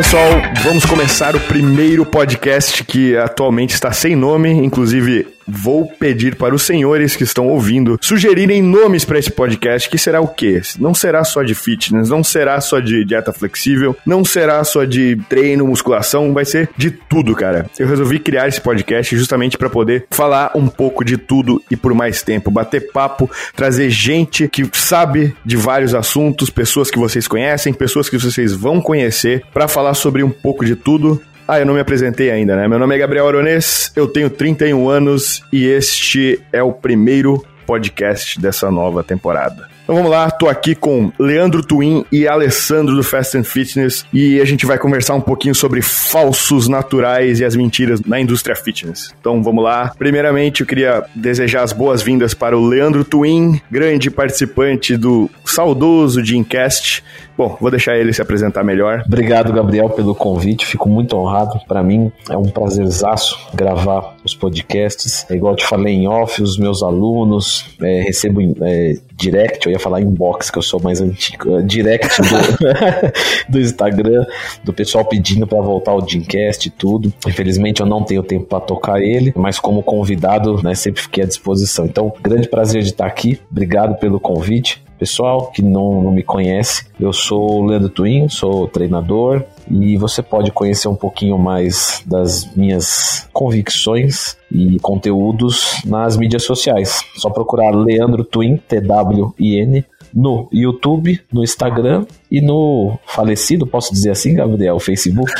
pessoal, vamos começar o primeiro podcast que atualmente está sem nome, inclusive vou pedir para os senhores que estão ouvindo sugerirem nomes para esse podcast, que será o quê? Não será só de fitness, não será só de dieta flexível, não será só de treino, musculação, vai ser de tudo, cara. Eu resolvi criar esse podcast justamente para poder falar um pouco de tudo e por mais tempo, bater papo, trazer gente que sabe de vários assuntos, pessoas que vocês conhecem, pessoas que vocês vão conhecer, para falar sobre um pouco de tudo ah, eu não me apresentei ainda, né? Meu nome é Gabriel Aronês, eu tenho 31 anos e este é o primeiro podcast dessa nova temporada. Então vamos lá, tô aqui com Leandro Twin e Alessandro do Fast and Fitness e a gente vai conversar um pouquinho sobre falsos naturais e as mentiras na indústria fitness. Então vamos lá. Primeiramente, eu queria desejar as boas-vindas para o Leandro Twin, grande participante do saudoso Dreamcast. Bom, vou deixar ele se apresentar melhor. Obrigado, Gabriel, pelo convite. Fico muito honrado. Para mim é um prazerzaço gravar os podcasts. É igual eu te falei em off, os meus alunos é, recebo é, direct, eu ia falar inbox, que eu sou mais antigo, é, direct do, do Instagram, do pessoal pedindo para voltar o Dreamcast e tudo. Infelizmente eu não tenho tempo para tocar ele, mas como convidado, né, sempre fiquei à disposição. Então, grande prazer de estar aqui. Obrigado pelo convite. Pessoal que não, não me conhece, eu sou o Leandro Twin, sou treinador e você pode conhecer um pouquinho mais das minhas convicções e conteúdos nas mídias sociais. Só procurar Leandro Twin, T-W-I-N, no YouTube, no Instagram e no falecido, posso dizer assim, Gabriel, Facebook?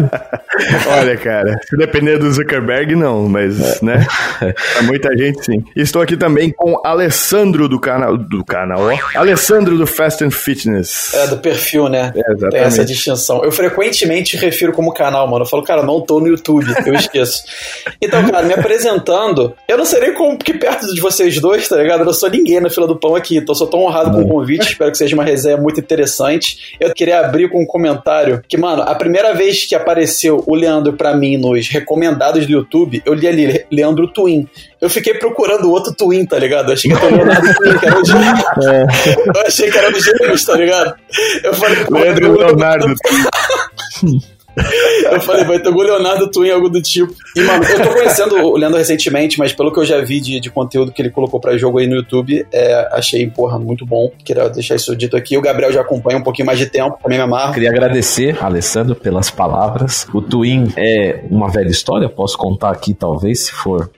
Olha, cara, se depender do Zuckerberg, não, mas, é. né? Pra muita gente, sim. Estou aqui também com Alessandro do canal. Do canal, ó. Alessandro do Fast and Fitness. É, do perfil, né? É, exatamente. Tem essa distinção. Eu frequentemente refiro como canal, mano. Eu falo, cara, não tô no YouTube, eu esqueço. Então, cara, me apresentando, eu não serei como que perto de vocês dois, tá ligado? Eu não sou ninguém na fila do pão aqui, então sou tão honrado com o convite. Espero que seja uma resenha muito interessante. Eu queria abrir com um comentário que, mano, a primeira vez que apareceu o Leandro para mim nos recomendados do YouTube, eu li ali Leandro Twin. Eu fiquei procurando o outro Twin, tá ligado? Eu achei que era o Leonardo Twin, que era o Gêmeos. É. Eu achei que era o Gêmeos, tá ligado? Eu falei, Leandro Leonardo. eu falei, vai ter o Leonardo Twin, algo do tipo. E, mano, eu tô conhecendo o Leandro recentemente, mas pelo que eu já vi de, de conteúdo que ele colocou pra jogo aí no YouTube, é, achei, porra, muito bom. Queria deixar isso dito aqui. O Gabriel já acompanha um pouquinho mais de tempo, também me amarro. Queria agradecer, Alessandro, pelas palavras. O Twin é uma velha história, posso contar aqui, talvez, se for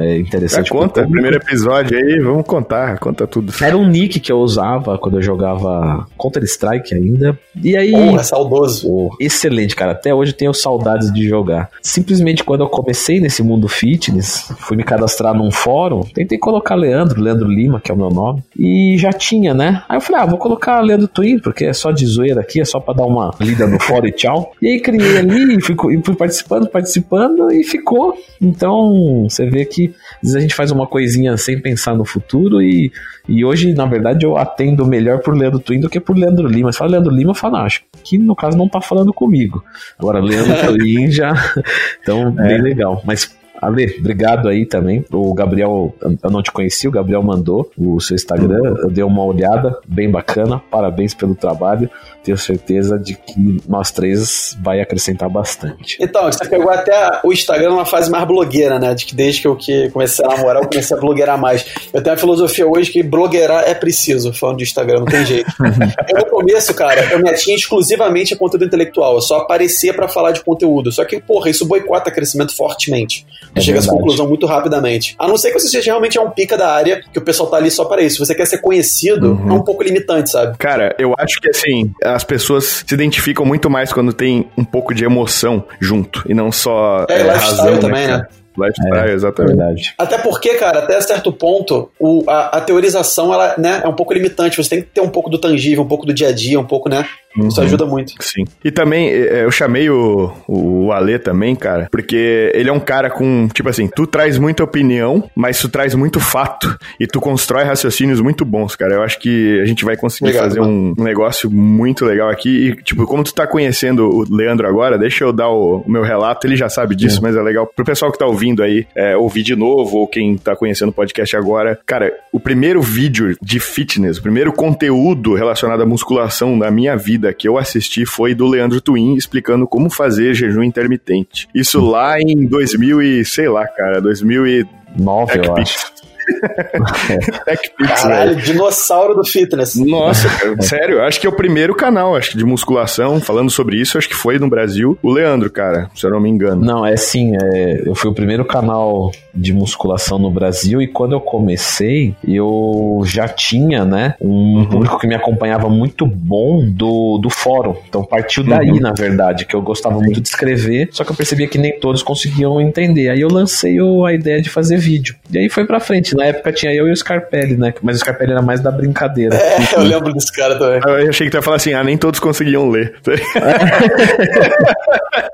é interessante. Já conta, primeiro episódio aí, vamos contar, conta tudo. Era um nick que eu usava quando eu jogava Counter-Strike ainda. E aí. Porra, saudoso. Oh, excelente, cara. Até hoje tenho saudades de jogar. Simplesmente quando eu comecei nesse mundo fitness, fui me cadastrar num fórum, tentei colocar Leandro, Leandro Lima, que é o meu nome, e já tinha, né? Aí eu falei, ah, vou colocar Leandro Twin, porque é só de zoeira aqui, é só pra dar uma lida no fórum e tchau. E aí criei ali e fui, e fui participando, participando e ficou. Então, você vê que às vezes a gente faz uma coisinha sem pensar no futuro e, e hoje, na verdade, eu atendo melhor por Leandro Twin do que por Leandro Lima. Se fala Leandro Lima, eu falo, ah, acho que no caso não tá falando comigo. Agora, Leandro Twin já. Então, é. bem legal. Mas Ale, obrigado aí também. O Gabriel, eu não te conheci, o Gabriel mandou o seu Instagram, eu dei uma olhada, bem bacana. Parabéns pelo trabalho tenho certeza de que nós três vai acrescentar bastante. Então, você pegou até o Instagram numa fase mais blogueira, né? De que desde que eu que comecei a namorar, eu comecei a blogueirar mais. Eu tenho a filosofia hoje que blogueirar é preciso, falando de Instagram, não tem jeito. eu, no começo, cara, eu me atinha exclusivamente a conteúdo intelectual, eu só aparecia para falar de conteúdo. Só que, porra, isso boicota crescimento fortemente. É chega a essa conclusão muito rapidamente. A não ser que você seja realmente um pica da área, que o pessoal tá ali só para isso. Se você quer ser conhecido, uhum. é um pouco limitante, sabe? Cara, eu acho que assim, as pessoas se identificam muito mais quando tem um pouco de emoção junto e não só é, é razão né, também, né? Lifestyle, é, exatamente. Verdade. Até porque, cara, até certo ponto, o, a, a, teorização ela, né, é um pouco limitante. Você tem que ter um pouco do tangível, um pouco do dia a dia, um pouco, né? Uhum. Isso ajuda muito. Sim. E também, é, eu chamei o, o Ale também, cara, porque ele é um cara com, tipo assim, tu traz muita opinião, mas tu traz muito fato e tu constrói raciocínios muito bons, cara. Eu acho que a gente vai conseguir Obrigado, fazer um, um, negócio muito legal aqui. E, tipo, como tu tá conhecendo o Leandro agora, deixa eu dar o, o meu relato. Ele já sabe disso, mas é legal pro pessoal que tá ouvindo aí é, ouvir de novo, ou quem tá conhecendo o podcast agora. Cara, o primeiro vídeo de fitness, o primeiro conteúdo relacionado à musculação da minha vida que eu assisti foi do Leandro Twin explicando como fazer jejum intermitente. Isso lá em 2000 e, sei lá, cara, 2009, eu acho. Caralho, dinossauro do fitness. Nossa, cara, sério, acho que é o primeiro canal, acho que de musculação, falando sobre isso, acho que foi no Brasil, o Leandro, cara, se eu não me engano. Não, é sim, é, eu fui o primeiro canal de musculação no Brasil e quando eu comecei, eu já tinha, né, um uhum. público que me acompanhava muito bom do, do fórum. Então partiu daí, uhum. na verdade, que eu gostava sim. muito de escrever, só que eu percebia que nem todos conseguiam entender. Aí eu lancei o, a ideia de fazer vídeo. E aí foi pra frente. Na época tinha eu e o Scarpelli, né? Mas o Scarpelli era mais da brincadeira. É, eu lembro desse cara também. Eu achei que tu ia falar assim, ah, nem todos conseguiam ler.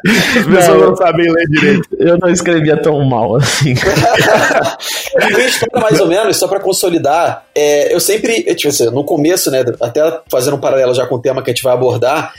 As pessoas não, não sabem ler direito. Eu não escrevia tão mal assim. Minha história, mais ou menos, só pra consolidar, é, eu sempre, tipo assim, no começo, né, até fazendo um paralelo já com o tema que a gente vai abordar,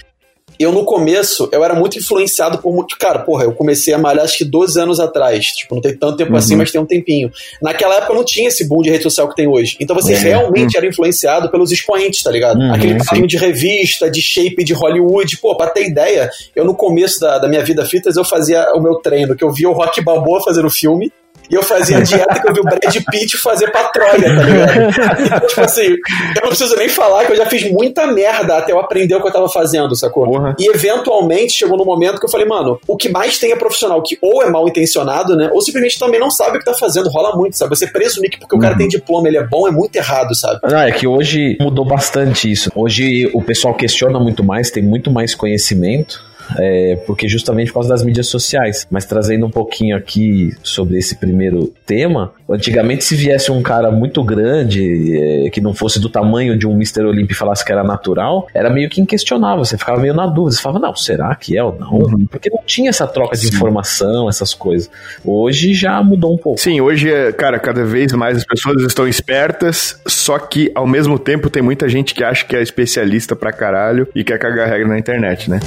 eu no começo, eu era muito influenciado por muito. Cara, porra, eu comecei a malhar acho que 12 anos atrás. Tipo, não tem tanto tempo assim, uhum. assim, mas tem um tempinho. Naquela época não tinha esse boom de rede social que tem hoje. Então você uhum. realmente uhum. era influenciado pelos expoentes, tá ligado? Uhum, Aquele papinho de revista, de shape de Hollywood. Pô, pra ter ideia, eu no começo da, da minha vida fitness, eu fazia o meu treino, que eu via o Rock Balboa fazendo filme. E eu fazia a dieta que eu vi o Brad Pitt fazer pra Troia, tá ligado? Então, tipo assim, eu não preciso nem falar que eu já fiz muita merda até eu aprender o que eu tava fazendo, sacou? Porra. E eventualmente chegou no momento que eu falei, mano, o que mais tem é profissional que ou é mal intencionado, né? Ou simplesmente também não sabe o que tá fazendo. Rola muito, sabe? Você presumir que porque uhum. o cara uhum. tem diploma, ele é bom, é muito errado, sabe? Não, é que hoje mudou bastante isso. Hoje o pessoal questiona muito mais, tem muito mais conhecimento é, porque justamente por causa das mídias sociais. Mas trazendo um pouquinho aqui sobre esse primeiro tema, antigamente se viesse um cara muito grande, é, que não fosse do tamanho de um Mr. Olympia e falasse que era natural, era meio que inquestionável, você ficava meio na dúvida, você falava, não, será que é ou não? Uhum. Porque não tinha essa troca de Sim. informação, essas coisas. Hoje já mudou um pouco. Sim, hoje, cara, cada vez mais as pessoas estão espertas, só que ao mesmo tempo tem muita gente que acha que é especialista pra caralho e quer cagar regra na internet, né?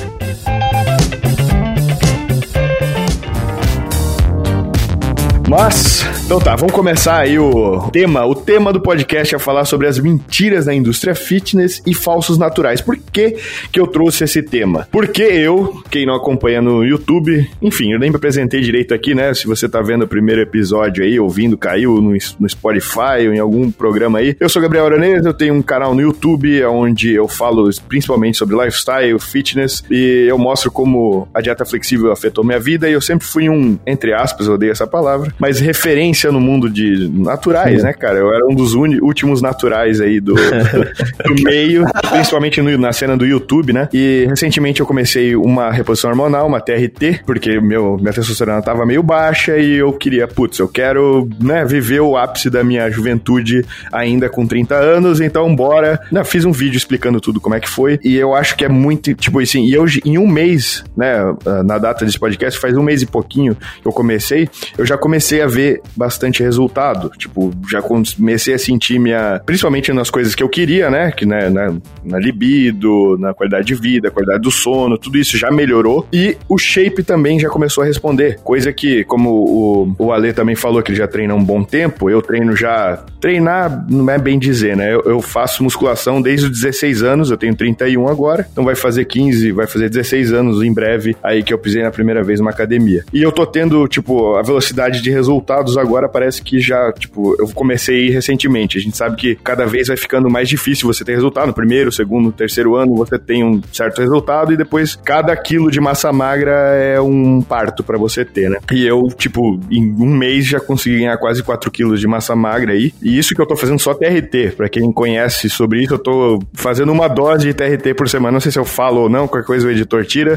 Mas, então tá, vamos começar aí o tema. O tema do podcast é falar sobre as mentiras da indústria fitness e falsos naturais. Por que que eu trouxe esse tema? Porque eu, quem não acompanha no YouTube, enfim, eu nem me apresentei direito aqui, né? Se você tá vendo o primeiro episódio aí, ouvindo, caiu no, no Spotify ou em algum programa aí. Eu sou Gabriel Aranês, eu tenho um canal no YouTube onde eu falo principalmente sobre lifestyle, fitness e eu mostro como a dieta flexível afetou minha vida e eu sempre fui um, entre aspas, eu odeio essa palavra, mas referência no mundo de naturais, né, cara? Eu era um dos últimos naturais aí do, do meio, principalmente no, na cena do YouTube, né? E recentemente eu comecei uma reposição hormonal, uma TRT, porque meu, minha testosterona tava meio baixa e eu queria, putz, eu quero, né, viver o ápice da minha juventude ainda com 30 anos, então bora. Não, fiz um vídeo explicando tudo como é que foi e eu acho que é muito, tipo assim, e eu em um mês, né, na data desse podcast, faz um mês e pouquinho que eu comecei, eu já comecei comecei a ver bastante resultado. Tipo, já comecei a sentir minha. Principalmente nas coisas que eu queria, né? Que né, na, na libido, na qualidade de vida, qualidade do sono, tudo isso já melhorou. E o shape também já começou a responder. Coisa que, como o, o Ale também falou que ele já treina um bom tempo, eu treino já. Treinar não é bem dizer, né? Eu, eu faço musculação desde os 16 anos, eu tenho 31 agora, então vai fazer 15, vai fazer 16 anos em breve aí que eu pisei na primeira vez numa academia. E eu tô tendo, tipo, a velocidade de resultados agora parece que já, tipo, eu comecei recentemente. A gente sabe que cada vez vai ficando mais difícil você ter resultado. No primeiro, segundo, terceiro ano você tem um certo resultado e depois cada quilo de massa magra é um parto para você ter, né? E eu, tipo, em um mês já consegui ganhar quase 4 quilos de massa magra aí. E isso que eu tô fazendo só TRT. Para quem conhece sobre isso, eu tô fazendo uma dose de TRT por semana. Não sei se eu falo ou não, qualquer coisa o editor tira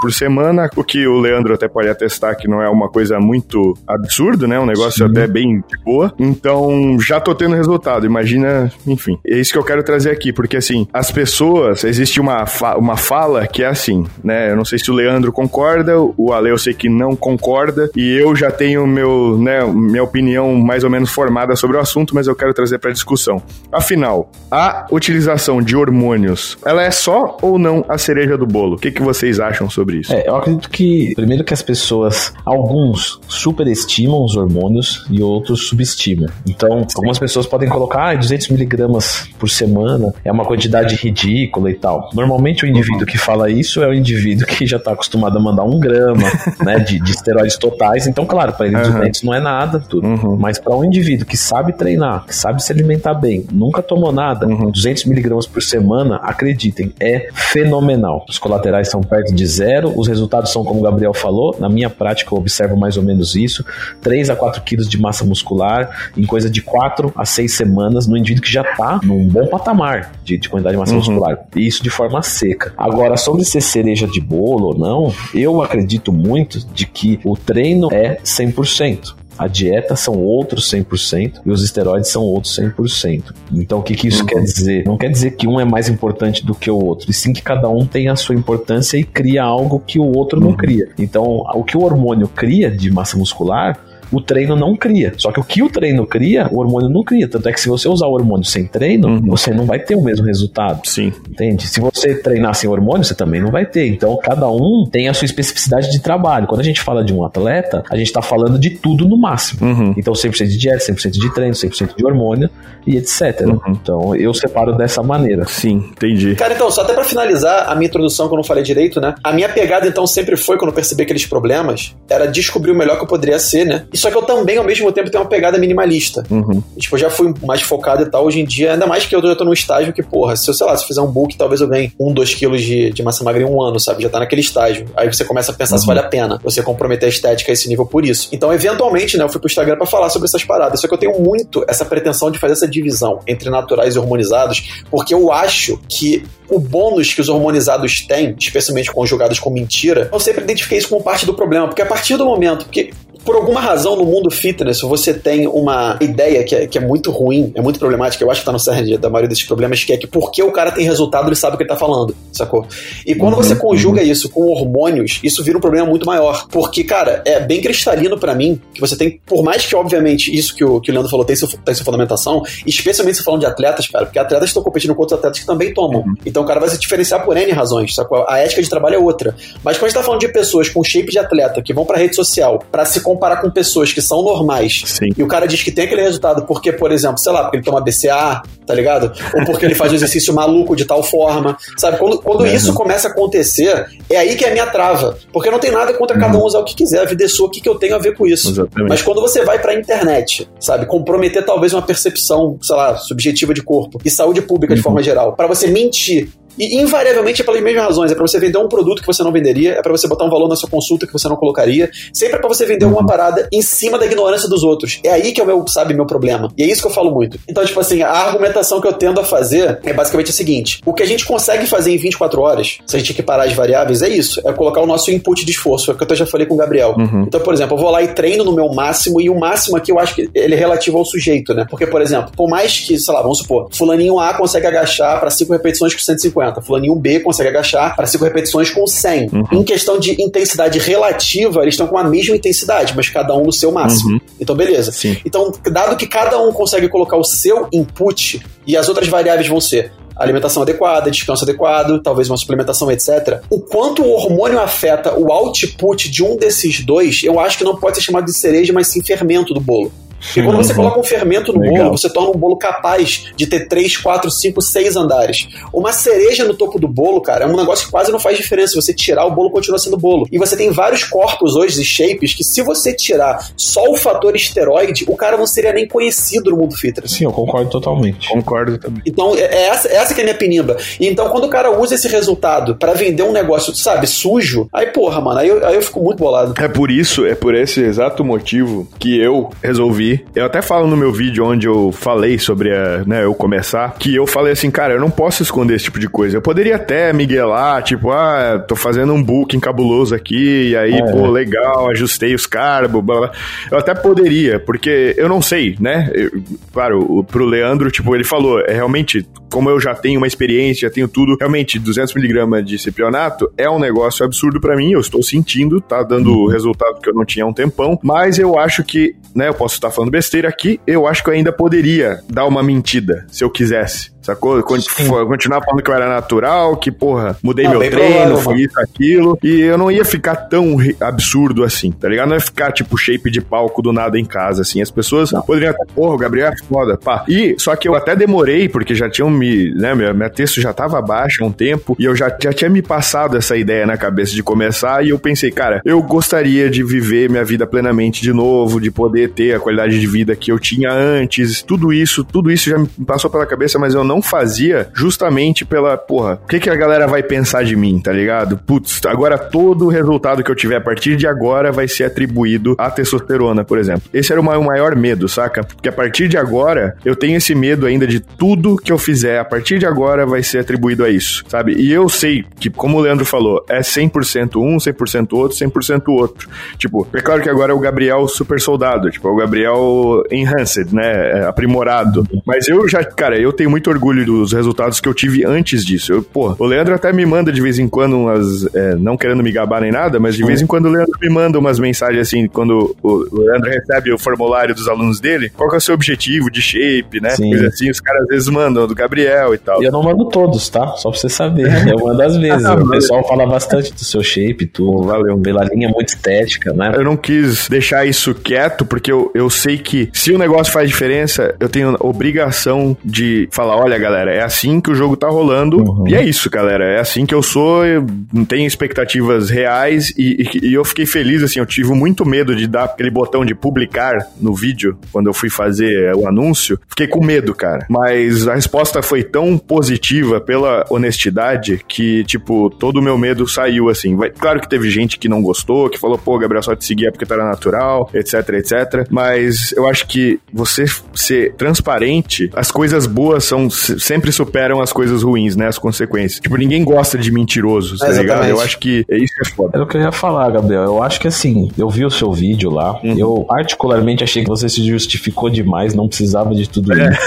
por semana, o que o Leandro até pode atestar que não é uma coisa muito absurdo, né? Um negócio Sim. até bem de boa. Então, já tô tendo resultado. Imagina, enfim. É isso que eu quero trazer aqui, porque assim, as pessoas, existe uma, fa uma fala que é assim, né? Eu não sei se o Leandro concorda, o Ale eu sei que não concorda, e eu já tenho meu, né, minha opinião mais ou menos formada sobre o assunto, mas eu quero trazer para discussão. Afinal, a utilização de hormônios, ela é só ou não a cereja do bolo? O que, que vocês acham sobre sobre isso. É, eu acredito que, primeiro que as pessoas, alguns superestimam os hormônios e outros subestimam. Então, algumas pessoas podem colocar ah, 200 miligramas por semana é uma quantidade ridícula e tal. Normalmente o indivíduo que fala isso é o indivíduo que já está acostumado a mandar um grama né, de, de esteroides totais. Então, claro, para ele uhum. 200 não é nada, tudo. Uhum. Mas para um indivíduo que sabe treinar, que sabe se alimentar bem, nunca tomou nada, uhum. 200 miligramas por semana, acreditem, é fenomenal. Os colaterais são perto de zero, os resultados são como o Gabriel falou, na minha prática eu observo mais ou menos isso, 3 a 4 quilos de massa muscular em coisa de 4 a 6 semanas no indivíduo que já está num bom patamar de, de quantidade de massa uhum. muscular. E isso de forma seca. Agora, sobre ser cereja de bolo ou não, eu acredito muito de que o treino é 100%. A dieta são outros 100% e os esteroides são outros 100%. Então, o que, que isso uhum. quer dizer? Não quer dizer que um é mais importante do que o outro, e sim que cada um tem a sua importância e cria algo que o outro não uhum. cria. Então, o que o hormônio cria de massa muscular o treino não cria. Só que o que o treino cria, o hormônio não cria. Tanto é que se você usar o hormônio sem treino, uhum. você não vai ter o mesmo resultado. Sim. Entende? Se você treinar sem hormônio, você também não vai ter. Então, cada um tem a sua especificidade de trabalho. Quando a gente fala de um atleta, a gente está falando de tudo no máximo. Uhum. Então, 100% de dieta, 100% de treino, 100% de hormônio e etc. Uhum. Então, eu separo dessa maneira. Sim, entendi. Cara, então, só até para finalizar a minha introdução, que eu não falei direito, né? A minha pegada, então, sempre foi, quando eu percebi aqueles problemas, era descobrir o melhor que eu poderia ser, né? E só que eu também, ao mesmo tempo tem uma pegada minimalista. Uhum. tipo, eu já fui mais focado e tal. Hoje em dia, ainda mais que eu já tô num estágio que, porra, se eu, sei lá, se eu fizer um book, talvez eu ganhe um, dois quilos de, de massa magra em um ano, sabe? Já tá naquele estágio. Aí você começa a pensar uhum. se vale a pena você comprometer a estética a esse nível por isso. Então, eventualmente, né, eu fui pro Instagram para falar sobre essas paradas. Só que eu tenho muito essa pretensão de fazer essa divisão entre naturais e hormonizados, porque eu acho que o bônus que os hormonizados têm, especialmente conjugados com mentira, eu sempre identifiquei isso como parte do problema, porque a partir do momento, porque por alguma razão no mundo fitness você tem uma ideia que é, que é muito ruim, é muito problemática, eu acho que tá no cerne da maioria desses problemas, que é que porque o cara tem resultado, ele sabe o que ele tá falando, sacou? E quando uhum, você conjuga uhum. isso com hormônios, isso vira um problema muito maior. Porque, cara, é bem cristalino para mim que você tem, por mais que, obviamente, isso que o, que o Leandro falou tem, seu, tem sua fundamentação, especialmente se falando de atletas, cara, porque atletas estão competindo com outros atletas que também tomam. Uhum. Então o cara vai se diferenciar por N razões, sacou? A ética de trabalho é outra. Mas quando a gente tá falando de pessoas com shape de atleta que vão pra rede social para se comparar com pessoas que são normais Sim. e o cara diz que tem aquele resultado porque, por exemplo, sei lá, porque ele toma BCA, tá ligado? Ou porque ele faz um exercício maluco de tal forma, sabe? Quando, quando uhum. isso começa a acontecer, é aí que é a minha trava. Porque não tem nada contra uhum. cada um usar o que quiser, a vida é sua, o que, que eu tenho a ver com isso? Exatamente. Mas quando você vai pra internet, sabe, comprometer talvez uma percepção, sei lá, subjetiva de corpo e saúde pública uhum. de forma geral, para você mentir e invariavelmente é pelas mesmas razões. É para você vender um produto que você não venderia, é para você botar um valor na sua consulta que você não colocaria. Sempre é para você vender alguma parada em cima da ignorância dos outros. É aí que é o meu, sabe, meu problema. E é isso que eu falo muito. Então, tipo assim, a argumentação que eu tendo a fazer é basicamente a seguinte: o que a gente consegue fazer em 24 horas, se a gente equiparar as variáveis, é isso. É colocar o nosso input de esforço. É o que eu já falei com o Gabriel. Uhum. Então, por exemplo, eu vou lá e treino no meu máximo, e o máximo aqui eu acho que ele é relativo ao sujeito, né? Porque, por exemplo, por mais que, sei lá, vamos supor, fulaninho A consegue agachar para 5 repetições com 150, fulaninho B consegue agachar para 5 repetições com 100. Uhum. Em questão de intensidade relativa, eles estão com a mesma intensidade, mas cada um no seu máximo. Uhum. Então, beleza. Sim. Então, dado que cada um consegue colocar o seu input e as outras variáveis vão ser alimentação adequada, descanso adequado, talvez uma suplementação, etc. O quanto o hormônio afeta o output de um desses dois, eu acho que não pode ser chamado de cereja, mas sim fermento do bolo. Porque quando você coloca um fermento no Legal. bolo, você torna um bolo capaz de ter 3, 4, 5, 6 andares. Uma cereja no topo do bolo, cara, é um negócio que quase não faz diferença. Se você tirar, o bolo continua sendo bolo. E você tem vários corpos hoje e shapes que, se você tirar só o fator esteroide, o cara não seria nem conhecido no mundo fitness. Sim, eu concordo totalmente. Concordo também. Então, é, é essa, é essa que é a minha penimba. E então, quando o cara usa esse resultado para vender um negócio, sabe, sujo, aí, porra, mano, aí eu, aí eu fico muito bolado. É por isso, é por esse exato motivo que eu resolvi eu até falo no meu vídeo onde eu falei sobre a, né, eu começar, que eu falei assim, cara, eu não posso esconder esse tipo de coisa. Eu poderia até miguelar, tipo, ah, tô fazendo um booking cabuloso aqui, e aí, é. pô, legal, ajustei os carbos, blá, blá. Eu até poderia, porque eu não sei, né? Eu, claro, pro Leandro, tipo, ele falou, é realmente, como eu já tenho uma experiência, já tenho tudo, realmente, 200mg de ciprionato é um negócio absurdo para mim, eu estou sentindo, tá dando o resultado que eu não tinha há um tempão, mas eu acho que, né, eu posso estar falando besteira aqui, eu acho que eu ainda poderia dar uma mentira, se eu quisesse sacou? Continuar falando que eu era natural, que, porra, mudei não, meu treino, foi isso, aquilo. E eu não ia ficar tão absurdo assim, tá ligado? Não ia ficar, tipo, shape de palco do nada em casa, assim. As pessoas não. poderiam até, porra, o Gabriel é foda, pá. E, só que eu até demorei, porque já tinham me, né, minha, minha texto já tava baixo há um tempo, e eu já, já tinha me passado essa ideia na cabeça de começar, e eu pensei, cara, eu gostaria de viver minha vida plenamente de novo, de poder ter a qualidade de vida que eu tinha antes, tudo isso, tudo isso já me passou pela cabeça, mas eu não fazia justamente pela, porra, o que que a galera vai pensar de mim, tá ligado? Putz, agora todo o resultado que eu tiver a partir de agora vai ser atribuído à testosterona, por exemplo. Esse era o maior medo, saca? Porque a partir de agora, eu tenho esse medo ainda de tudo que eu fizer, a partir de agora vai ser atribuído a isso, sabe? E eu sei que, como o Leandro falou, é 100% um, 100% outro, 100% outro. Tipo, é claro que agora é o Gabriel super soldado, tipo, é o Gabriel enhanced, né? É aprimorado. Mas eu já, cara, eu tenho muito orgulho dos resultados que eu tive antes disso. Eu, pô, o Leandro até me manda de vez em quando umas, é, não querendo me gabar nem nada, mas de vez em quando o Leandro me manda umas mensagens assim, quando o Leandro recebe o formulário dos alunos dele, qual que é o seu objetivo de shape, né? Sim. Coisa assim, os caras às vezes mandam do Gabriel e tal. E eu não mando todos, tá? Só pra você saber. Eu mando às vezes. Ah, o pessoal fala bastante do seu shape, tudo. Valeu. Pela linha muito estética, né? Eu não quis deixar isso quieto, porque eu, eu sei que se o negócio faz diferença, eu tenho obrigação de falar: olha, galera, é assim que o jogo tá rolando. Uhum. E é isso, galera. É assim que eu sou, eu não tenho expectativas reais. E, e, e, eu fiquei feliz, assim, eu tive muito medo de dar aquele botão de publicar no vídeo, quando eu fui fazer o anúncio. Fiquei com medo, cara. Mas a resposta foi tão positiva pela honestidade que, tipo, todo o meu medo saiu, assim. Vai, claro que teve gente que não gostou, que falou, pô, Gabriel, só te seguia porque tu era natural, etc, etc. Mas eu acho que você ser transparente, as coisas boas são sempre superam as coisas ruins, né? As consequências. Tipo, ninguém gosta de mentiroso, tá é, ligado? Eu acho que é isso que é foda. É o que eu ia falar, Gabriel. Eu acho que assim, eu vi o seu vídeo lá, uhum. eu particularmente achei que você se justificou demais, não precisava de tudo é. isso.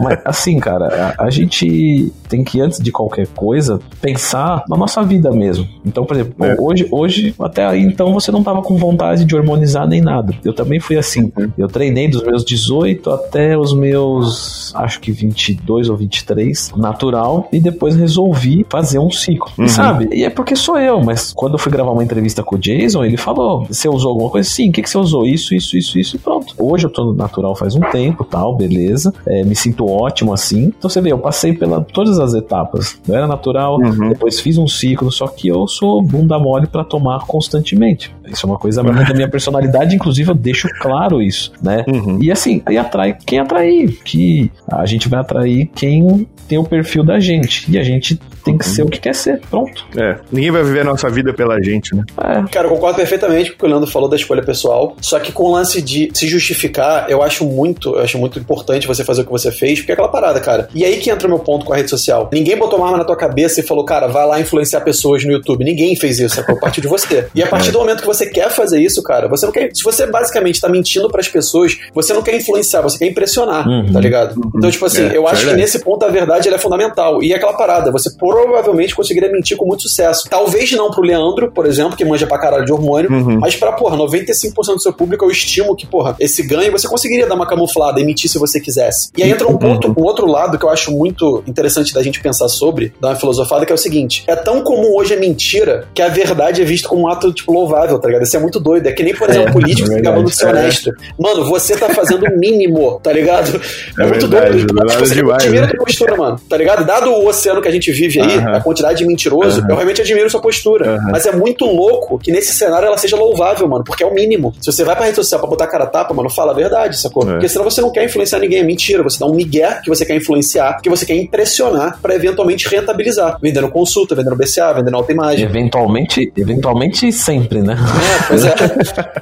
Mas assim, cara, a, a gente tem que, antes de qualquer coisa, pensar na nossa vida mesmo. Então, por exemplo, é. hoje, hoje, até aí, então, você não tava com vontade de hormonizar nem nada. Eu também fui assim. Uhum. Eu treinei dos meus 18 até os meus, acho que 22 ou 23, natural, e depois resolvi fazer um ciclo. Uhum. sabe? E é porque sou eu, mas quando eu fui gravar uma entrevista com o Jason, ele falou: você usou alguma coisa? Sim, o que, que você usou? Isso, isso, isso, isso, e pronto. Hoje eu tô no natural faz um tempo, tal, beleza. É, me sinto ótimo assim. Então você vê, eu passei pela todas as etapas. Eu era natural, uhum. depois fiz um ciclo, só que eu sou bunda mole para tomar constantemente. Isso é uma coisa da minha personalidade, inclusive eu deixo claro isso, né? Uhum. E assim, aí atrai quem atrair, que a gente vai atrair quem tem o perfil da gente. E a gente tem que ser o que quer ser, pronto. É, ninguém vai viver a nossa vida pela gente, né? É. Cara, eu concordo perfeitamente com o que o Leandro falou da escolha pessoal, só que com o lance de se justificar, eu acho muito, eu acho muito importante você fazer o que você fez, porque é aquela parada, cara. E aí que entra o meu ponto com a rede social. Ninguém botou uma arma na tua cabeça e falou, cara, vai lá influenciar pessoas no YouTube. Ninguém fez isso, é a partir de você. E a partir do momento que você quer fazer isso, cara, você não quer. Se você basicamente tá mentindo para as pessoas, você não quer influenciar, você quer impressionar, uhum. tá ligado? Então, tipo assim, é, eu acho que nesse ponto a verdade é fundamental. E é aquela parada, você provavelmente conseguiria mentir com muito sucesso. Talvez não pro Leandro, por exemplo, que manja pra caralho de hormônio, uhum. mas pra, porra, 95% do seu público eu estimo que, porra, esse ganho você conseguiria dar uma camuflada e mentir se você quisesse. E aí entra um ponto, uhum. um outro lado que eu acho muito interessante da gente pensar sobre, dar uma filosofada, que é o seguinte: é tão comum hoje a mentira que a verdade é vista como um ato, tipo, louvável, tá ligado? Isso é muito doido. É que nem, por exemplo, é, político é acabando de ser honesto. Mano, você tá fazendo o mínimo, tá ligado? É, é muito verdade, doido. Então, tipo, você demais, admira né? postura, mano, tá ligado? Dado o oceano que a gente vive aí, uh -huh. a quantidade de mentiroso, uh -huh. eu realmente admiro sua postura. Uh -huh. Mas é muito louco que nesse cenário ela seja louvável, mano, porque é o mínimo. Se você vai pra rede social pra botar cara tapa, mano, fala a verdade, sacou? É. Porque senão você não quer influenciar ninguém, é mentira. Você dá um migué que você quer influenciar, que você quer impressionar para eventualmente rentabilizar. Vendendo consulta, vendendo BCA, vendendo autoimagem. Eventualmente, eventualmente sempre, né? É, pois é.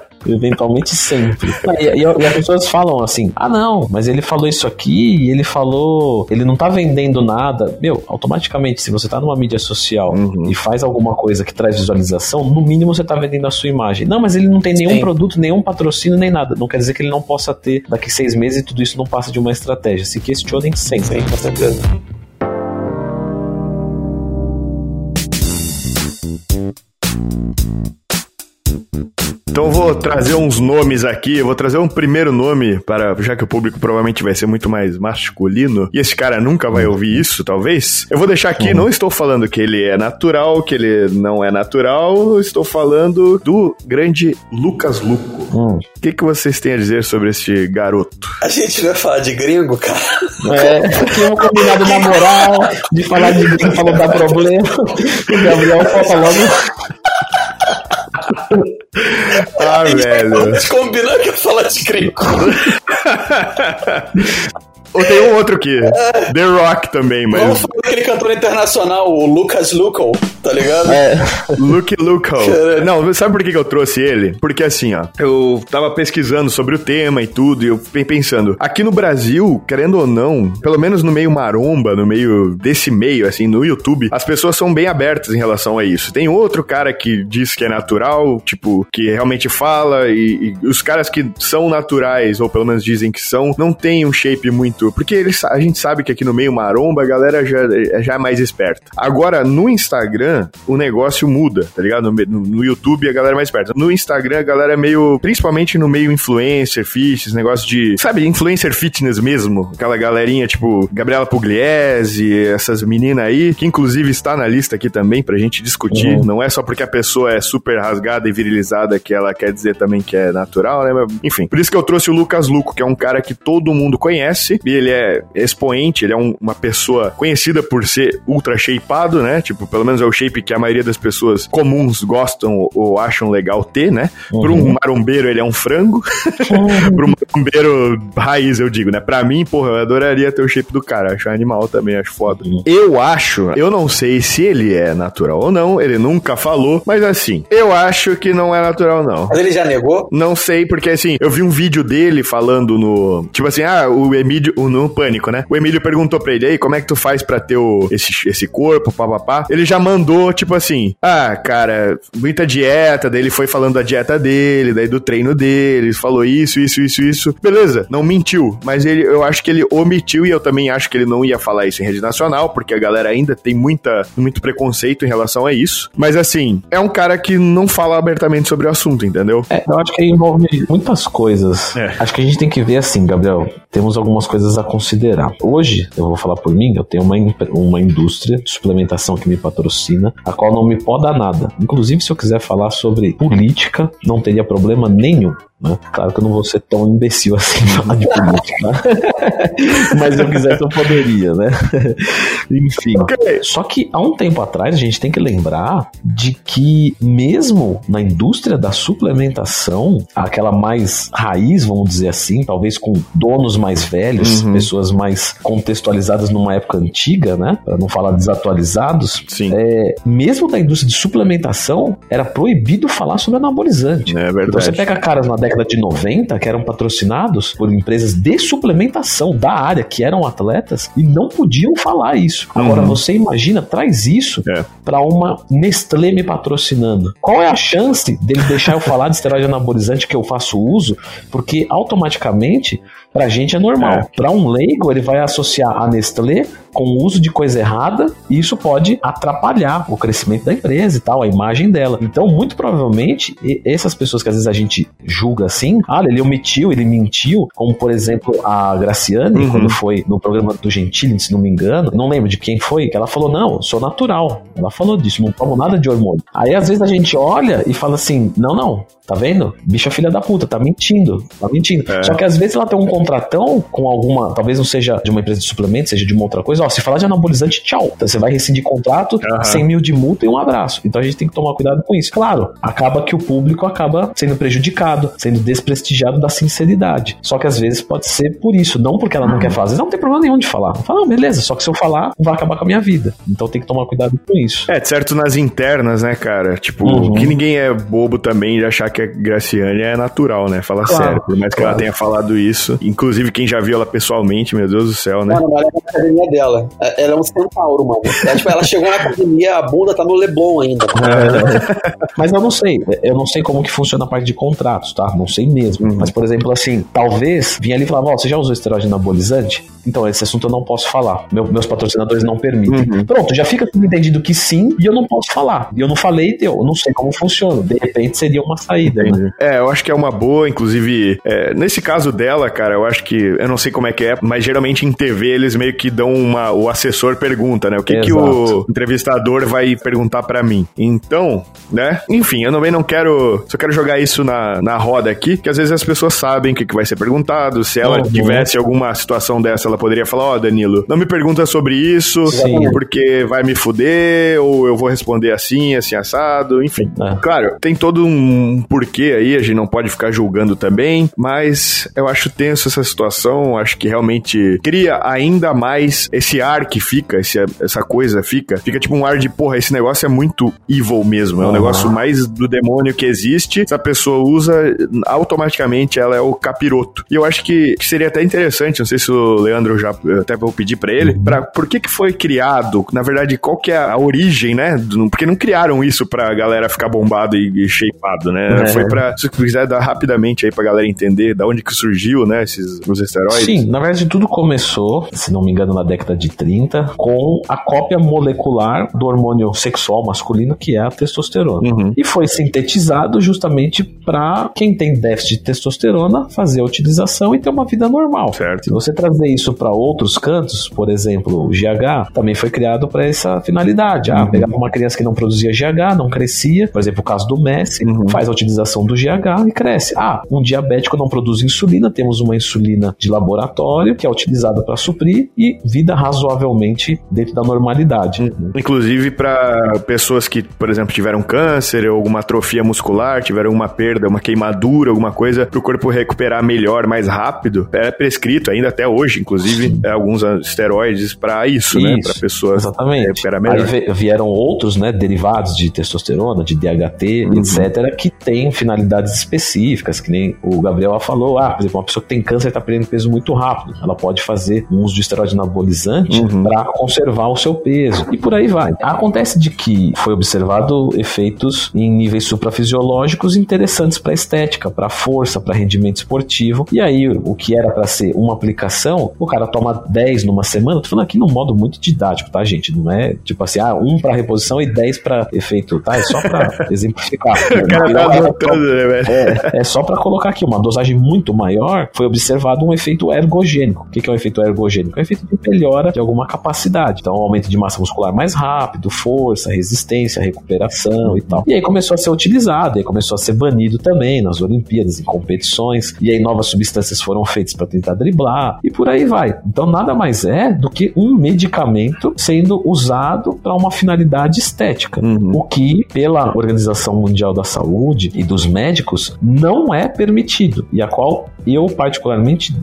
eventualmente sempre. E, e, e, as pessoas falam assim: ah, não, mas ele falou isso aqui, ele falou, ele não tá vendendo nada. Meu, automaticamente, se você tá numa mídia social uhum. e faz alguma coisa que traz visualização, no mínimo você tá vendendo a sua imagem. Não, mas ele não tem nenhum Sim. produto, nenhum patrocínio, nem nada. Não quer dizer que ele não possa ter daqui seis meses e tudo isso não passa de uma estratégia. Se questionem sempre. Sim, com certeza. Então eu vou trazer uns nomes aqui. Eu vou trazer um primeiro nome para, já que o público provavelmente vai ser muito mais masculino e esse cara nunca vai ouvir isso, talvez. Eu vou deixar aqui, uhum. não estou falando que ele é natural, que ele não é natural, estou falando do grande Lucas Luco. Hum. O que, que vocês têm a dizer sobre este garoto? A gente vai falar de gringo, cara. É, tinha um combinado na moral de falar de gringo não dar problema. O Gabriel falta logo. Ah, velho. Combinar que eu falar de gringo. Ou tem um outro aqui. É. The Rock também, mas. Vamos falar daquele cantor internacional, o Lucas Luco, tá ligado? É. Luke Luco. Não, sabe por que eu trouxe ele? Porque assim, ó, eu tava pesquisando sobre o tema e tudo, e eu fiquei pensando, aqui no Brasil, querendo ou não, pelo menos no meio maromba, no meio desse meio, assim, no YouTube, as pessoas são bem abertas em relação a isso. Tem outro cara que diz que é natural, tipo, que realmente fala, e, e os caras que são naturais, ou pelo menos dizem que são, não tem um shape muito muito, porque eles, a gente sabe que aqui no meio maromba a galera já, já é mais esperta. Agora, no Instagram, o negócio muda, tá ligado? No, no, YouTube a galera é mais esperta. No Instagram a galera é meio, principalmente no meio influencer, fitness, negócio de, sabe, influencer fitness mesmo. Aquela galerinha tipo Gabriela Pugliese, essas meninas aí, que inclusive está na lista aqui também pra gente discutir. Uhum. Não é só porque a pessoa é super rasgada e virilizada que ela quer dizer também que é natural, né? Enfim, por isso que eu trouxe o Lucas Luco, que é um cara que todo mundo conhece ele é expoente, ele é um, uma pessoa conhecida por ser ultra shapeado, né? Tipo, pelo menos é o shape que a maioria das pessoas comuns gostam ou, ou acham legal ter, né? Uhum. Para um marombeiro, ele é um frango. Uhum. Para um marombeiro raiz, eu digo, né? Pra mim, porra, eu adoraria ter o shape do cara. Acho animal também, acho foda. Uhum. Eu acho, eu não sei se ele é natural ou não, ele nunca falou, mas assim, eu acho que não é natural, não. Mas ele já negou? Não sei, porque assim, eu vi um vídeo dele falando no. Tipo assim, ah, o Emílio, no Pânico, né? O Emílio perguntou pra ele, aí, como é que tu faz pra ter o, esse, esse corpo, papapá? Ele já mandou, tipo assim, ah, cara, muita dieta, daí ele foi falando da dieta dele, daí do treino dele, falou isso, isso, isso, isso. Beleza, não mentiu, mas ele, eu acho que ele omitiu e eu também acho que ele não ia falar isso em rede nacional, porque a galera ainda tem muita, muito preconceito em relação a isso. Mas assim, é um cara que não fala abertamente sobre o assunto, entendeu? É, eu acho que envolve muitas coisas. É. Acho que a gente tem que ver assim, Gabriel. Temos algumas coisas a considerar. Hoje, eu vou falar por mim, eu tenho uma, uma indústria de suplementação que me patrocina, a qual não me pode dar nada. Inclusive, se eu quiser falar sobre política, não teria problema nenhum. Né? Claro que eu não vou ser tão imbecil assim falar de política, mas eu quisesse eu poderia, né? Enfim. Okay. Só que há um tempo atrás a gente tem que lembrar de que mesmo na indústria da suplementação, aquela mais raiz, vamos dizer assim, talvez com donos mais velhos, uhum. pessoas mais contextualizadas numa época antiga, né? Para não falar desatualizados. Sim. É, mesmo na indústria de suplementação, era proibido falar sobre anabolizante. É verdade. Então você pega caras na década década de 90 que eram patrocinados por empresas de suplementação da área, que eram atletas, e não podiam falar isso. Agora, uhum. você imagina, traz isso é. para uma Nestlé me patrocinando. Qual é a chance dele deixar eu falar de esteroide anabolizante que eu faço uso? Porque automaticamente Pra gente é normal. É. Pra um leigo, ele vai associar a Nestlé com o uso de coisa errada e isso pode atrapalhar o crescimento da empresa e tal, a imagem dela. Então, muito provavelmente, essas pessoas que às vezes a gente julga assim, ah, ele omitiu, ele mentiu, como por exemplo a Graciane, uhum. quando foi no programa do Gentili, se não me engano, não lembro de quem foi, que ela falou: não, sou natural. Ela falou disso, não tomo nada de hormônio. Aí às vezes a gente olha e fala assim: não, não, tá vendo? Bicha filha da puta, tá mentindo, tá mentindo. É. Só que às vezes ela tem um contratão com alguma, talvez não seja de uma empresa de suplemento, seja de uma outra coisa, ó, se falar de anabolizante, tchau. Então você vai rescindir contrato, uhum. 100 mil de multa e um abraço. Então a gente tem que tomar cuidado com isso. Claro, acaba que o público acaba sendo prejudicado, sendo desprestigiado da sinceridade. Só que às vezes pode ser por isso, não porque ela não uhum. quer fazer, não tem problema nenhum de falar. Fala, beleza, só que se eu falar, vai acabar com a minha vida. Então tem que tomar cuidado com isso. É, certo nas internas, né, cara? Tipo, uhum. que ninguém é bobo também de achar que a Graciane é natural, né? Fala claro, sério. Por mais claro. que ela tenha falado isso, inclusive quem já viu ela pessoalmente, meu Deus do céu, né? Mano, olha a academia dela. É, ela é um centauro, mano. É, tipo, ela chegou na academia, a bunda tá no Leblon ainda. É. Mas eu não sei, eu não sei como que funciona a parte de contratos, tá? Não sei mesmo. Uhum. Mas, por exemplo, assim, talvez vinha ali e falava, ó, oh, você já usou esteroide anabolizante? Então, esse assunto eu não posso falar. Meu, meus patrocinadores não permitem. Uhum. Pronto, já fica tudo entendido que sim e eu não posso falar. E eu não falei, eu não sei como funciona. De repente seria uma saída, né? É, eu acho que é uma boa, inclusive, é, nesse caso dela, cara, eu acho que, eu não sei como é que é, mas geralmente em TV eles meio que dão uma, o assessor pergunta, né? O que Exato. que o entrevistador vai perguntar para mim. Então, né? Enfim, eu também não quero, só quero jogar isso na, na roda aqui, que às vezes as pessoas sabem o que, que vai ser perguntado, se ela uhum. tivesse alguma situação dessa, ela poderia falar, ó, oh, Danilo, não me pergunta sobre isso, Sim. porque vai me fuder, ou eu vou responder assim, assim, assado, enfim. É. Claro, tem todo um porquê aí, a gente não pode ficar julgando também, mas eu acho tenso essa situação, acho que realmente cria ainda mais esse ar que fica, esse, essa coisa fica, fica tipo um ar de, porra, esse negócio é muito evil mesmo, é um negócio mais do demônio que existe, se a pessoa usa, automaticamente ela é o capiroto. E eu acho que, que seria até interessante, não sei se o Leandro já, até vou pedir para ele, para por que que foi criado, na verdade, qual que é a origem, né? Porque não criaram isso pra galera ficar bombado e, e shapeado, né? É. Foi pra, se quiser dar rapidamente aí pra galera entender da onde que surgiu, né, esses, os esteroides. Sim, na verdade tudo começou, se não me engano, na década de 30, com a cópia molecular do hormônio sexual masculino, que é a testosterona. Uhum. E foi sintetizado justamente para quem tem déficit de testosterona fazer a utilização e ter uma vida normal. Certo. Se você trazer isso para outros cantos, por exemplo, o GH também foi criado para essa finalidade. Ah, uhum. pegava uma criança que não produzia GH, não crescia, por exemplo, o caso do Messi, uhum. faz a utilização do GH e cresce. Ah, um diabético não produz insulina, temos uma insulina de laboratório que é utilizada para suprir e vida razoavelmente dentro da normalidade. Uhum. Inclusive para pessoas que, por exemplo, tiveram câncer ou alguma atrofia muscular, tiveram uma perda, uma queimadura, alguma coisa, para o corpo recuperar melhor, mais rápido, é prescrito ainda até hoje, inclusive, é, alguns esteroides para isso, né? isso, né? Para pessoas exatamente. recuperar melhor. Aí vieram outros, né, derivados de testosterona, de DHT, uhum. etc, que têm finalidades específicas, que nem o Gabriel falou, ah, por exemplo, uma pessoa que tem câncer está perdendo peso muito rápido, ela pode fazer um uso de esteroide anabolizante uhum. para conservar o seu peso e por aí vai. Acontece de que foi observado efeitos em níveis suprafisiológicos interessantes para estética, para força, para rendimento esportivo. E aí o que era para ser uma aplicação, o cara toma 10 numa semana. Tô falando aqui num modo muito didático, tá, gente? Não é tipo assim, ah, um para reposição e 10 para efeito, tá? É só para exemplificar. o cara tá adotando, né, velho? É, é só para colocar aqui uma dosagem muito maior. Foi observado um efeito ergogênico. O que é o um efeito ergogênico? É um efeito de melhora de alguma capacidade. Então, aumento de massa muscular mais rápido, força, resistência, recuperação e tal. E aí começou a ser utilizado, e aí começou a ser banido também nas Olimpíadas, em competições. E aí novas substâncias foram feitas para tentar driblar e por aí vai. Então, nada mais é do que um medicamento sendo usado para uma finalidade estética. Uhum. O que, pela Organização Mundial da Saúde e dos médicos, não é permitido. E a qual eu, particularmente,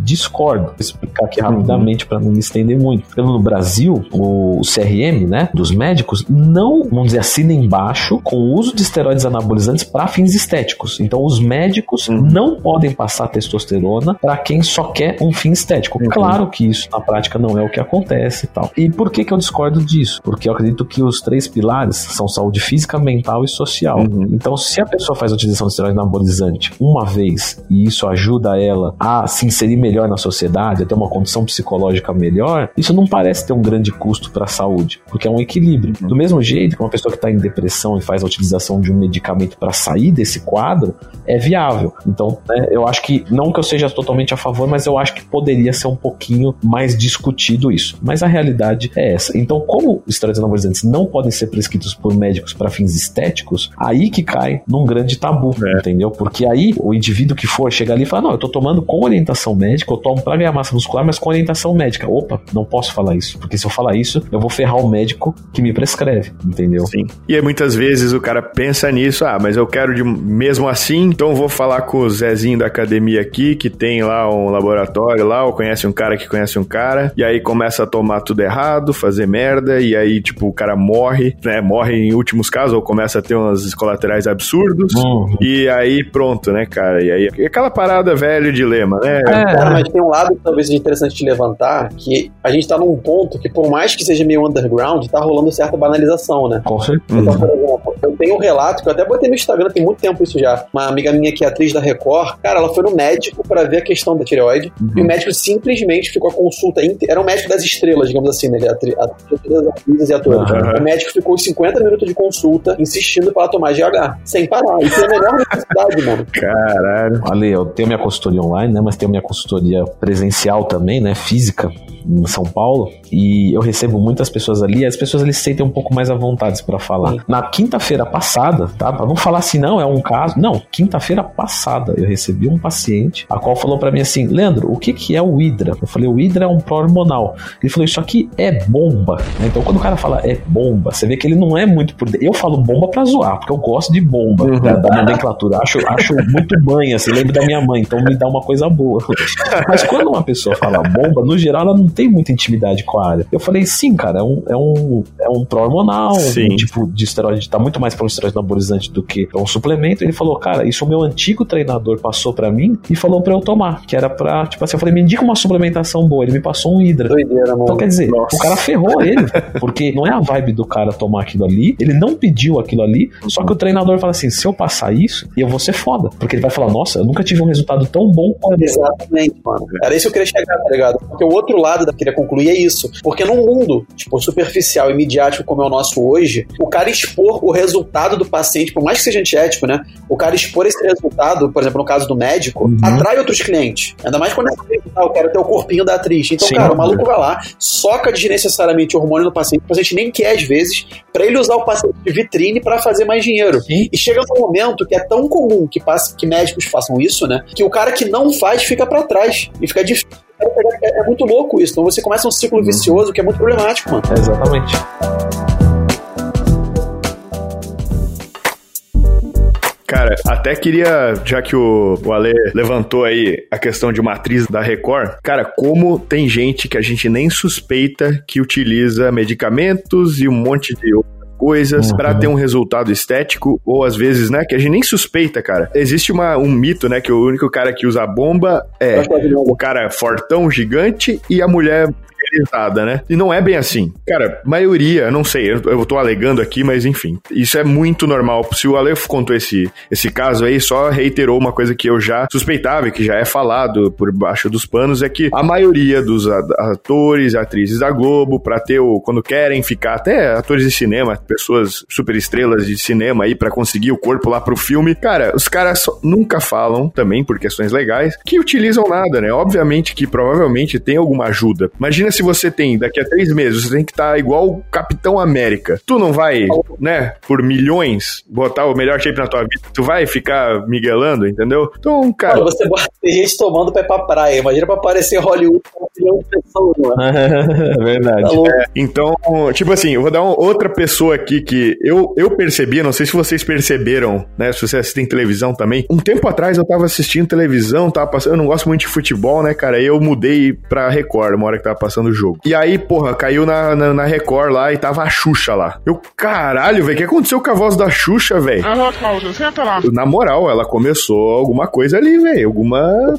discordo. Vou explicar aqui uhum. rapidamente para não me estender muito. Pelo no Brasil, o CRM, né, dos médicos, não, vamos dizer, assina embaixo com o uso de esteroides anabolizantes para fins estéticos. Então, os médicos uhum. não podem passar testosterona para quem só quer um fim estético. Uhum. Claro que isso na prática não é o que acontece e tal. E por que, que eu discordo disso? Porque eu acredito que os três pilares são saúde física, mental e social. Uhum. Então, se a pessoa faz a utilização de esteroide anabolizante uma vez e isso ajuda ela a se inserir melhor na sociedade, a ter uma condição psicológica melhor, isso não parece ter um grande custo para a saúde, porque é um equilíbrio. Uhum. Do mesmo jeito que uma pessoa que está em depressão e faz a utilização de um medicamento para sair desse quadro, é viável. Então, né, eu acho que, não que eu seja totalmente a favor, mas eu acho que poderia ser um pouquinho mais discutido isso. Mas a realidade é essa. Então, como esteroides anabolizantes não podem ser prescritos por médicos para fins estéticos, aí que cai num grande tabu, é. entendeu? Porque aí o indivíduo que for chegar ali e falar: não, eu tô tomando com orientação médica, eu tomo para ganhar massa muscular, mas com orientação médica. Opa, não posso falar isso, porque se eu falar isso, eu vou ferrar o médico que me prescreve, entendeu? Sim. E aí muitas vezes o cara pensa nisso, ah, mas eu quero de mesmo assim, então vou falar com o Zezinho da academia aqui, que tem lá um laboratório lá, ou conhece um cara que conhece um cara, e aí começa a tomar tudo errado, fazer merda, e aí, tipo, o cara morre, né? Morre em últimos casos, ou começa a ter umas colaterais absurdos, uhum. e aí pronto, né, cara? E aí, aquela parada velho dilema, né? É. Cara, mas tem um lado talvez interessante de levantar, que a gente tá num ponto que, por mais que seja meio underground, tá rolando certa banalização, né? Com certeza. Então, por exemplo, eu tenho um relato que eu até botei no Instagram, tem muito tempo isso já. Uma amiga minha que é atriz da Record, cara, ela foi no médico para ver a questão da tireoide, uhum. e o médico simplesmente ficou a consulta inteira. Era um médico das estrelas, digamos assim, né? Ele é atri... das atrizes e atores. Uhum. O médico ficou 50 minutos de consulta insistindo para ela tomar GH, sem parar. Isso é a melhor necessidade, mano. Caralho. Ali, eu tenho minha consultoria online, né? Mas tenho minha consultoria presencial também, né? Física em São Paulo e eu recebo muitas pessoas ali, as pessoas ali se sentem um pouco mais à vontade para falar. Sim. Na quinta-feira passada, tá? Pra não falar assim, não, é um caso. Não, quinta-feira passada eu recebi um paciente a qual falou para mim assim: Leandro, o que que é o Hidra? Eu falei: o Hidra é um pró-hormonal. Ele falou: Isso aqui é bomba. Então quando o cara fala é bomba, você vê que ele não é muito por. Eu falo bomba pra zoar, porque eu gosto de bomba, uhum. da, da, nomenclatura. Acho, acho muito banha, assim, lembro da minha mãe, então me dá uma coisa boa. Mas quando uma pessoa fala bomba, no geral ela não tem muita intimidade com a área. Eu falei, sim, cara, é um, é um, é um pró-hormonal, um tipo de esteroide, tá muito mais para um esteroide anabolizante do que um suplemento. Ele falou, cara, isso o meu antigo treinador passou para mim e falou para eu tomar, que era pra, tipo assim, eu falei, me indica uma suplementação boa. Ele me passou um Hidra. Doideira, então quer dizer, Nossa. o cara ferrou ele, porque não é a vibe do cara tomar aquilo ali, ele não pediu aquilo ali, só que o treinador fala assim, se eu passar isso, eu vou ser foda. Porque ele vai falar, nossa, eu nunca tive um resultado tão bom quanto Exatamente, mano. Era isso que eu queria chegar, tá ligado? Porque o outro lado da queria concluir é isso. Porque num mundo, tipo, superficial e midiático como é o nosso hoje, o cara expor o resultado do paciente, por mais que seja antiético, né? O cara expor esse resultado, por exemplo, no caso do médico, uhum. atrai outros clientes. Ainda mais quando é ah, eu quero ter o corpinho da atriz. Então, Sim, cara, o maluco vai lá, soca desnecessariamente hormônio no paciente, o paciente nem quer às vezes, para ele usar o paciente de vitrine para fazer mais dinheiro. Sim. E chega num momento que é tão comum que, passe, que médicos façam isso, né? Que o cara que não faz fica para trás e fica difícil é, é, muito louco isso. Então você começa um ciclo uhum. vicioso que é muito problemático, mano. exatamente. Cara, até queria, já que o, o Ale levantou aí a questão de matriz da Record, cara, como tem gente que a gente nem suspeita que utiliza medicamentos e um monte de coisas uhum. para ter um resultado estético, ou às vezes, né, que a gente nem suspeita, cara. Existe uma, um mito, né, que o único cara que usa bomba é o cara fortão, gigante, e a mulher caracterizada, né? E não é bem assim. Cara, maioria, não sei, eu, eu tô alegando aqui, mas enfim, isso é muito normal. Se o Aleph contou esse, esse caso aí, só reiterou uma coisa que eu já suspeitava, que já é falado por baixo dos panos, é que a maioria dos atores atrizes da Globo, pra ter o, quando querem ficar, até atores de cinema, pessoas super estrelas de cinema aí, para conseguir o corpo lá pro filme, cara, os caras nunca falam, também por questões legais, que utilizam nada, né? Obviamente que provavelmente tem alguma ajuda. Imagina se você tem daqui a três meses, você tem que estar tá igual o Capitão América. Tu não vai, né, por milhões, botar o melhor shape na tua vida. Tu vai ficar miguelando, entendeu? Então, cara. Olha, você tem gente tomando ir pra praia. Imagina pra aparecer Hollywood com um milhão de pessoas, mano. é verdade. Tá é, então, tipo assim, eu vou dar uma outra pessoa aqui que eu, eu percebi, não sei se vocês perceberam, né? Se vocês assistem televisão também. Um tempo atrás eu tava assistindo televisão, tava passando. Eu não gosto muito de futebol, né, cara? Aí eu mudei pra Record, uma hora que tava passando o jogo. E aí, porra, caiu na, na, na Record lá e tava a Xuxa lá. Eu, caralho, velho, o que aconteceu com a voz da Xuxa, velho? Cláudio, senta lá. Na moral, ela começou alguma coisa ali, velho. Alguma.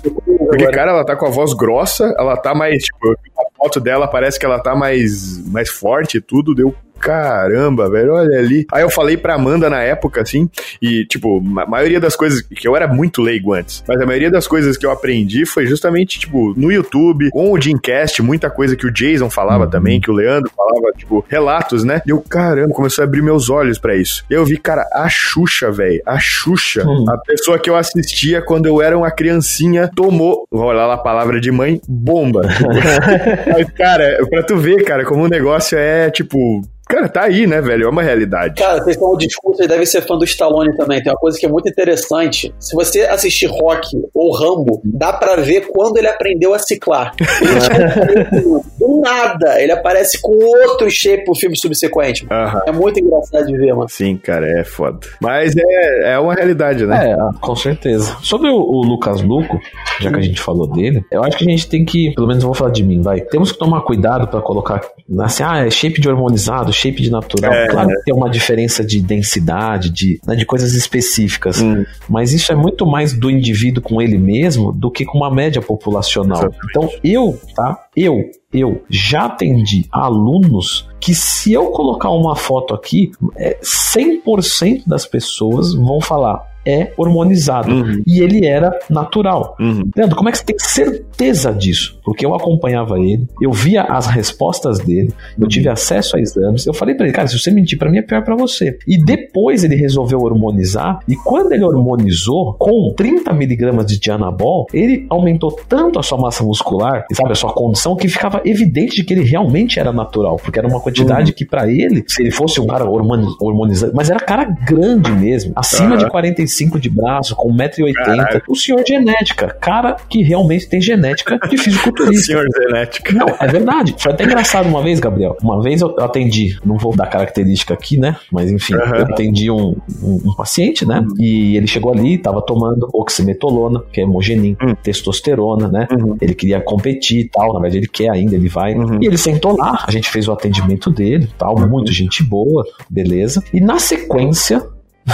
Porque, cara, ela tá com a voz grossa, ela tá mais, tipo, foto dela parece que ela tá mais, mais forte e tudo. Deu, caramba, velho, olha ali. Aí eu falei pra Amanda na época, assim, e, tipo, a maioria das coisas, que eu era muito leigo antes, mas a maioria das coisas que eu aprendi foi justamente, tipo, no YouTube, com o Jimcast, muita coisa que o Jason falava uhum. também, que o Leandro falava, tipo, relatos, né? E eu, caramba, começou a abrir meus olhos para isso. E eu vi, cara, a Xuxa, velho, a Xuxa, uhum. a pessoa que eu assistia quando eu era uma criancinha, tomou, vou olhar lá a palavra de mãe, bomba. mas, cara, pra tu ver, cara, como o negócio é, tipo, Cara, tá aí, né, velho? É uma realidade. Cara, vocês estão no discurso, vocês devem ser fã do Stallone também. Tem uma coisa que é muito interessante. Se você assistir Rock ou Rambo, dá para ver quando ele aprendeu a ciclar. Ele tinha do nada, ele aparece com outro shape pro filme subsequente. Uhum. É muito engraçado de ver, mano. Sim, cara, é foda. Mas é, é uma realidade, né? É, com certeza. Sobre o, o Lucas Luco, já que a gente falou dele, eu acho que a gente tem que, pelo menos eu vou falar de mim, vai. Temos que tomar cuidado para colocar assim, ah, é shape de hormonizado, shape de natural. É, claro que tem uma diferença de densidade, de, né, de coisas específicas. Hum. Mas isso é muito mais do indivíduo com ele mesmo do que com uma média populacional. Exatamente. Então, eu, tá? Eu, eu já atendi alunos que se eu colocar uma foto aqui, é 100% das pessoas vão falar é hormonizado. Uhum. E ele era natural. Uhum. Leandro, como é que você tem certeza disso? Porque eu acompanhava ele, eu via as respostas dele, eu uhum. tive acesso a exames. Eu falei para ele, cara, se você mentir para mim é pior para você. E depois ele resolveu hormonizar. E quando ele hormonizou com 30 miligramas de dianabol, ele aumentou tanto a sua massa muscular, sabe, a sua condição, que ficava evidente de que ele realmente era natural. Porque era uma quantidade uhum. que para ele, se ele fosse um cara hormonizado, mas era cara grande mesmo, acima de 45 5 de braço, com 1,80m. O senhor genética. Cara que realmente tem genética de fisiculturista. senhor genética. Não, é verdade. Foi até engraçado uma vez, Gabriel. Uma vez eu atendi, não vou dar característica aqui, né? Mas enfim, uhum. eu atendi um, um, um paciente, né? Uhum. E ele chegou ali, tava tomando oximetolona, que é hemogenin, uhum. testosterona, né? Uhum. Ele queria competir e tal. Na verdade, ele quer ainda, ele vai. Uhum. E ele sentou lá, a gente fez o atendimento dele, tal, uhum. muito gente boa, beleza. E na sequência,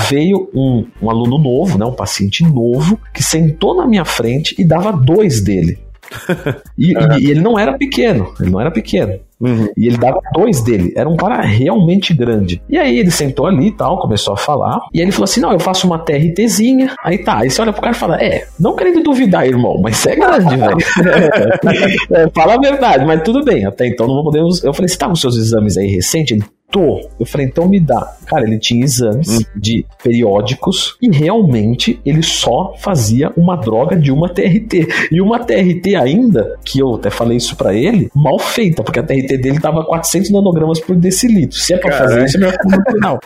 veio um, um aluno novo, né, um paciente novo, que sentou na minha frente e dava dois dele. e, é. e, ele não era pequeno, ele não era pequeno. Uhum. E ele dava dois dele. Era um cara realmente grande. E aí ele sentou ali e tal, começou a falar. E aí ele falou assim: Não, eu faço uma TRTzinha. Aí tá. Aí você olha pro cara e fala: É, não querendo duvidar, irmão, mas você é grande, velho. é, fala a verdade, mas tudo bem. Até então não podemos. Eu falei: Você tá com seus exames aí recente? Ele Tô. Eu falei, então me dá. Cara, ele tinha exames hum. de periódicos e realmente ele só fazia uma droga de uma TRT. E uma TRT ainda, que eu até falei isso para ele, mal feita, porque a TRT dele tava 400 nanogramas por decilitro. Se é pra Caraca. fazer isso, é melhor no final.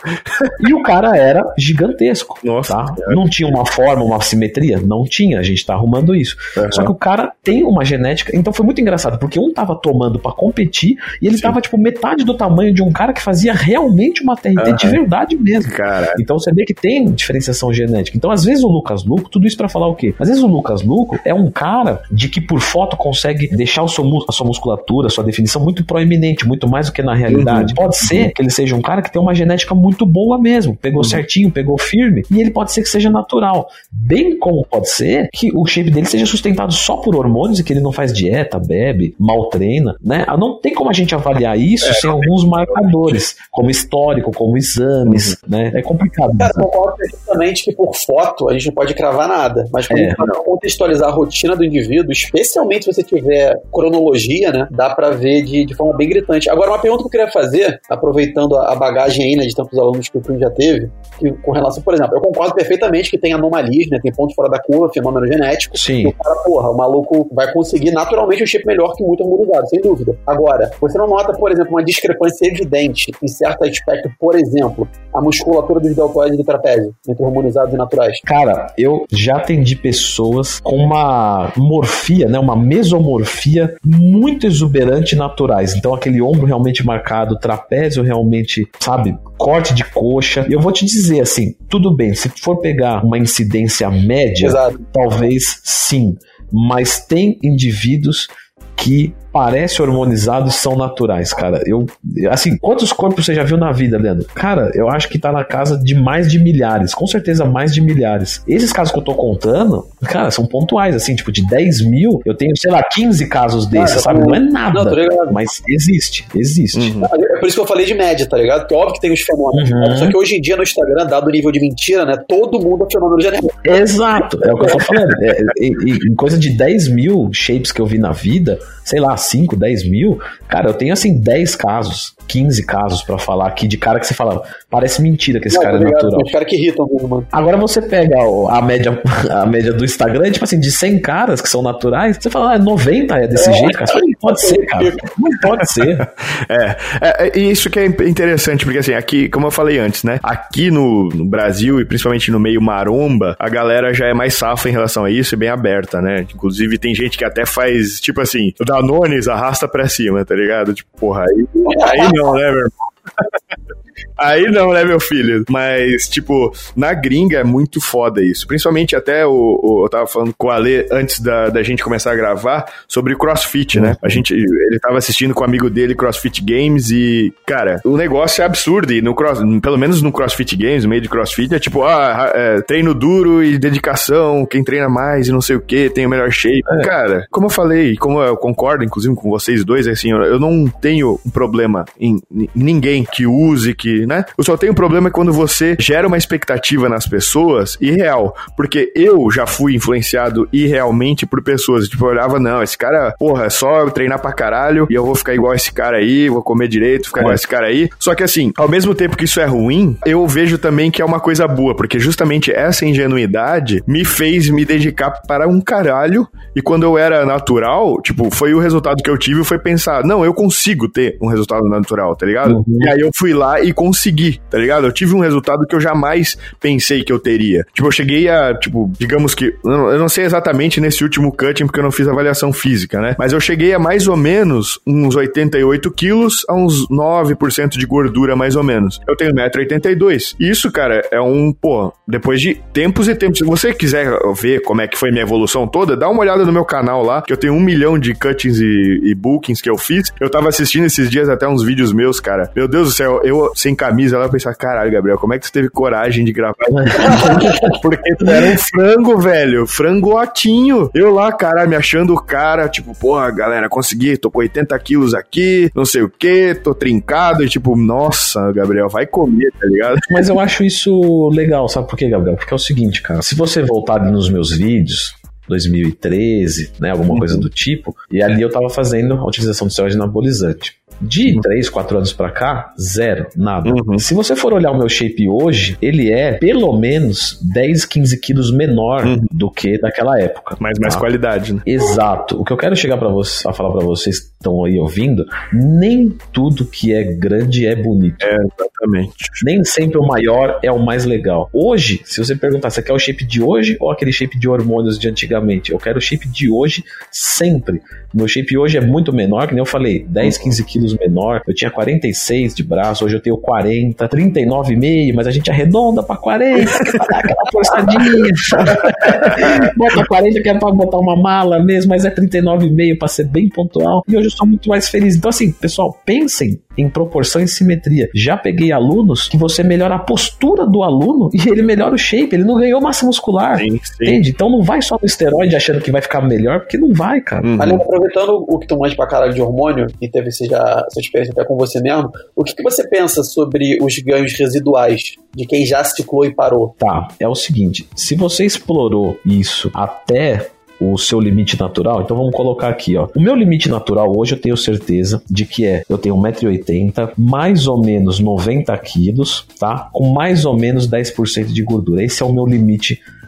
e o cara era gigantesco. Nossa. Tá? Não tinha uma forma, uma simetria? Não tinha. A gente tá arrumando isso. Uhum. Só que o cara tem uma genética. Então foi muito engraçado, porque um tava tomando para competir e ele Sim. tava, tipo, metade do tamanho de um cara que fazia realmente uma TRT uhum. de verdade mesmo. Cara. Então você vê que tem diferenciação genética. Então, às vezes, o Lucas Luco, tudo isso para falar o quê? Às vezes o Lucas Luco é um cara de que por foto consegue deixar seu, a sua musculatura, a sua definição muito proeminente, muito mais do que na realidade. Uhum. Pode ser que ele seja um cara que tem uma genética muito boa mesmo, pegou uhum. certinho, pegou firme, e ele pode ser que seja natural. Bem como pode ser que o shape dele seja sustentado só por hormônios e que ele não faz dieta, bebe, mal treina, né? Não tem como a gente avaliar isso é, sem alguns marcadores, como histórico, como exames, uhum. né? É complicado. Cara, eu concordo perfeitamente que por foto a gente não pode cravar nada, mas quando é. contextualizar a rotina do indivíduo, especialmente se você tiver cronologia, né? Dá para ver de, de forma bem gritante. Agora, uma pergunta que eu queria fazer, aproveitando a bagagem aí, né, de tantos alunos que o Twin já teve, que, com relação, por exemplo, eu concordo perfeitamente que tem anomalias, né? Tem pontos fora da curva, fenômeno genético. Sim. E o cara, porra, o maluco vai conseguir naturalmente um chip melhor que muito harmonizado, sem dúvida. Agora, você não nota, por exemplo, uma discrepância evidente em certo aspecto, por exemplo, a musculatura dos deltoides do trapézio, entre hormonizados e naturais? Cara, eu já atendi pessoas com uma morfia, né? Uma mesomorfia muito exuberante naturais. Então, aquele ombro realmente marcado, trapézio realmente, sabe, corte de coxa. Eu vou te dizer assim, tudo bem, se for pegar uma incidência média, Exato. talvez sim, mas tem indivíduos que parece hormonizados são naturais, cara. Eu, assim, quantos corpos você já viu na vida, Leandro? Cara, eu acho que tá na casa de mais de milhares, com certeza mais de milhares. Esses casos que eu tô contando, cara, são pontuais, assim, tipo, de 10 mil, eu tenho, sei lá, 15 casos desses, sabe? Não é nada, não, mas existe, existe. Uhum. É por isso que eu falei de média, tá ligado? Porque óbvio que tem os fenômenos, uhum. só que hoje em dia no Instagram, dado o nível de mentira, né, todo mundo é fenômeno genético. Exato, é o que eu tô falando. É, é, em coisa de 10 mil shapes que eu vi na vida, sei lá, 5, 10 mil, cara, eu tenho assim 10 casos 15 casos para falar aqui de cara que você fala, parece mentira que esse não, cara é natural. Os caras que irritam mesmo, mano. Agora você pega a média, a média do Instagram, tipo assim, de 100 caras que são naturais, você fala, ah, 90 é desse é. jeito, cara. Não pode ser, cara. Não pode ser. É, é, é, isso que é interessante, porque assim, aqui, como eu falei antes, né? Aqui no, no Brasil e principalmente no meio maromba, a galera já é mais safa em relação a isso e bem aberta, né? Inclusive tem gente que até faz, tipo assim, o Danones arrasta pra cima, tá ligado? Tipo, porra, aí, aí não, né, meu irmão? Aí não, né, meu filho? Mas, tipo, na gringa é muito foda isso. Principalmente até o, o eu tava falando com o Ale antes da, da gente começar a gravar sobre crossfit, né? A gente, ele tava assistindo com o um amigo dele CrossFit Games e, cara, o negócio é absurdo. E no cross, pelo menos no CrossFit Games, no meio de CrossFit, é tipo, ah, é, treino duro e dedicação, quem treina mais e não sei o que, tem o melhor shape. É. Cara, como eu falei, como eu concordo, inclusive, com vocês dois, é assim, eu não tenho um problema em, em ninguém que use, que, né? Eu só tenho problema quando você gera uma expectativa nas pessoas irreal. Porque eu já fui influenciado irrealmente por pessoas. Tipo, eu olhava, não, esse cara, porra, é só treinar pra caralho e eu vou ficar igual esse cara aí, vou comer direito, ficar é. igual esse cara aí. Só que assim, ao mesmo tempo que isso é ruim, eu vejo também que é uma coisa boa, porque justamente essa ingenuidade me fez me dedicar para um caralho. E quando eu era natural, tipo, foi o resultado que eu tive, foi pensar, não, eu consigo ter um resultado natural, tá ligado? Uhum. E aí eu fui lá e consegui tá ligado? Eu tive um resultado que eu jamais pensei que eu teria. Tipo, eu cheguei a, tipo, digamos que, eu não sei exatamente nesse último cutting porque eu não fiz avaliação física, né? Mas eu cheguei a mais ou menos uns 88 quilos a uns 9% de gordura, mais ou menos. Eu tenho 1,82m. Isso, cara, é um, pô, depois de tempos e tempos. Se você quiser ver como é que foi minha evolução toda, dá uma olhada no meu canal lá, que eu tenho um milhão de cuttings e, e bookings que eu fiz. Eu tava assistindo esses dias até uns vídeos meus, cara. Meu Deus do céu, eu sem camisa, ela pensar, caralho, Gabriel, como é que você teve coragem de gravar? Porque tu era um frango, velho, frangotinho. Eu lá, cara, me achando o cara, tipo, porra, galera, consegui, tô com 80 quilos aqui, não sei o que, tô trincado, e tipo, nossa, Gabriel, vai comer, tá ligado? Mas eu acho isso legal, sabe por quê, Gabriel? Porque é o seguinte, cara, se você voltar nos meus vídeos, 2013, né, alguma coisa do tipo, e ali eu tava fazendo a utilização de steroide anabolizante. De uhum. 3, 4 anos pra cá, zero, nada. Uhum. Se você for olhar o meu shape hoje, ele é pelo menos 10, 15 quilos menor uhum. do que daquela época. Mas mais tá? qualidade, né? Exato. O que eu quero chegar para você, a falar para vocês estão aí ouvindo, nem tudo que é grande é bonito. É, exatamente. Nem sempre o maior é o mais legal. Hoje, se você perguntar, você quer o shape de hoje ou aquele shape de hormônios de antigamente? Eu quero o shape de hoje sempre. Meu shape hoje é muito menor, que nem eu falei, 10, 15 quilos menor. Eu tinha 46 de braço, hoje eu tenho 40, 39,5, mas a gente arredonda pra 40, pra dar aquela forçadinha. Bota 40 que é pra botar uma mala mesmo, mas é 39,5 pra ser bem pontual. E hoje eu sou muito mais feliz. Então, assim, pessoal, pensem em proporção e simetria. Já peguei alunos que você melhora a postura do aluno e ele melhora o shape, ele não ganhou massa muscular. Sim, sim. Entende? Então não vai só no esteroide achando que vai ficar melhor, porque não vai, cara. Uhum. Aliás, aproveitando o que tu manja pra caralho de hormônio, e teve esse já essa experiência até com você mesmo, o que, que você pensa sobre os ganhos residuais de quem já ciclou e parou? Tá, é o seguinte, se você explorou isso até o seu limite natural. Então vamos colocar aqui, ó. O meu limite natural hoje eu tenho certeza de que é, eu tenho 1,80m, mais ou menos 90 quilos, tá? Com mais ou menos 10% de gordura. Esse é o meu limite natural.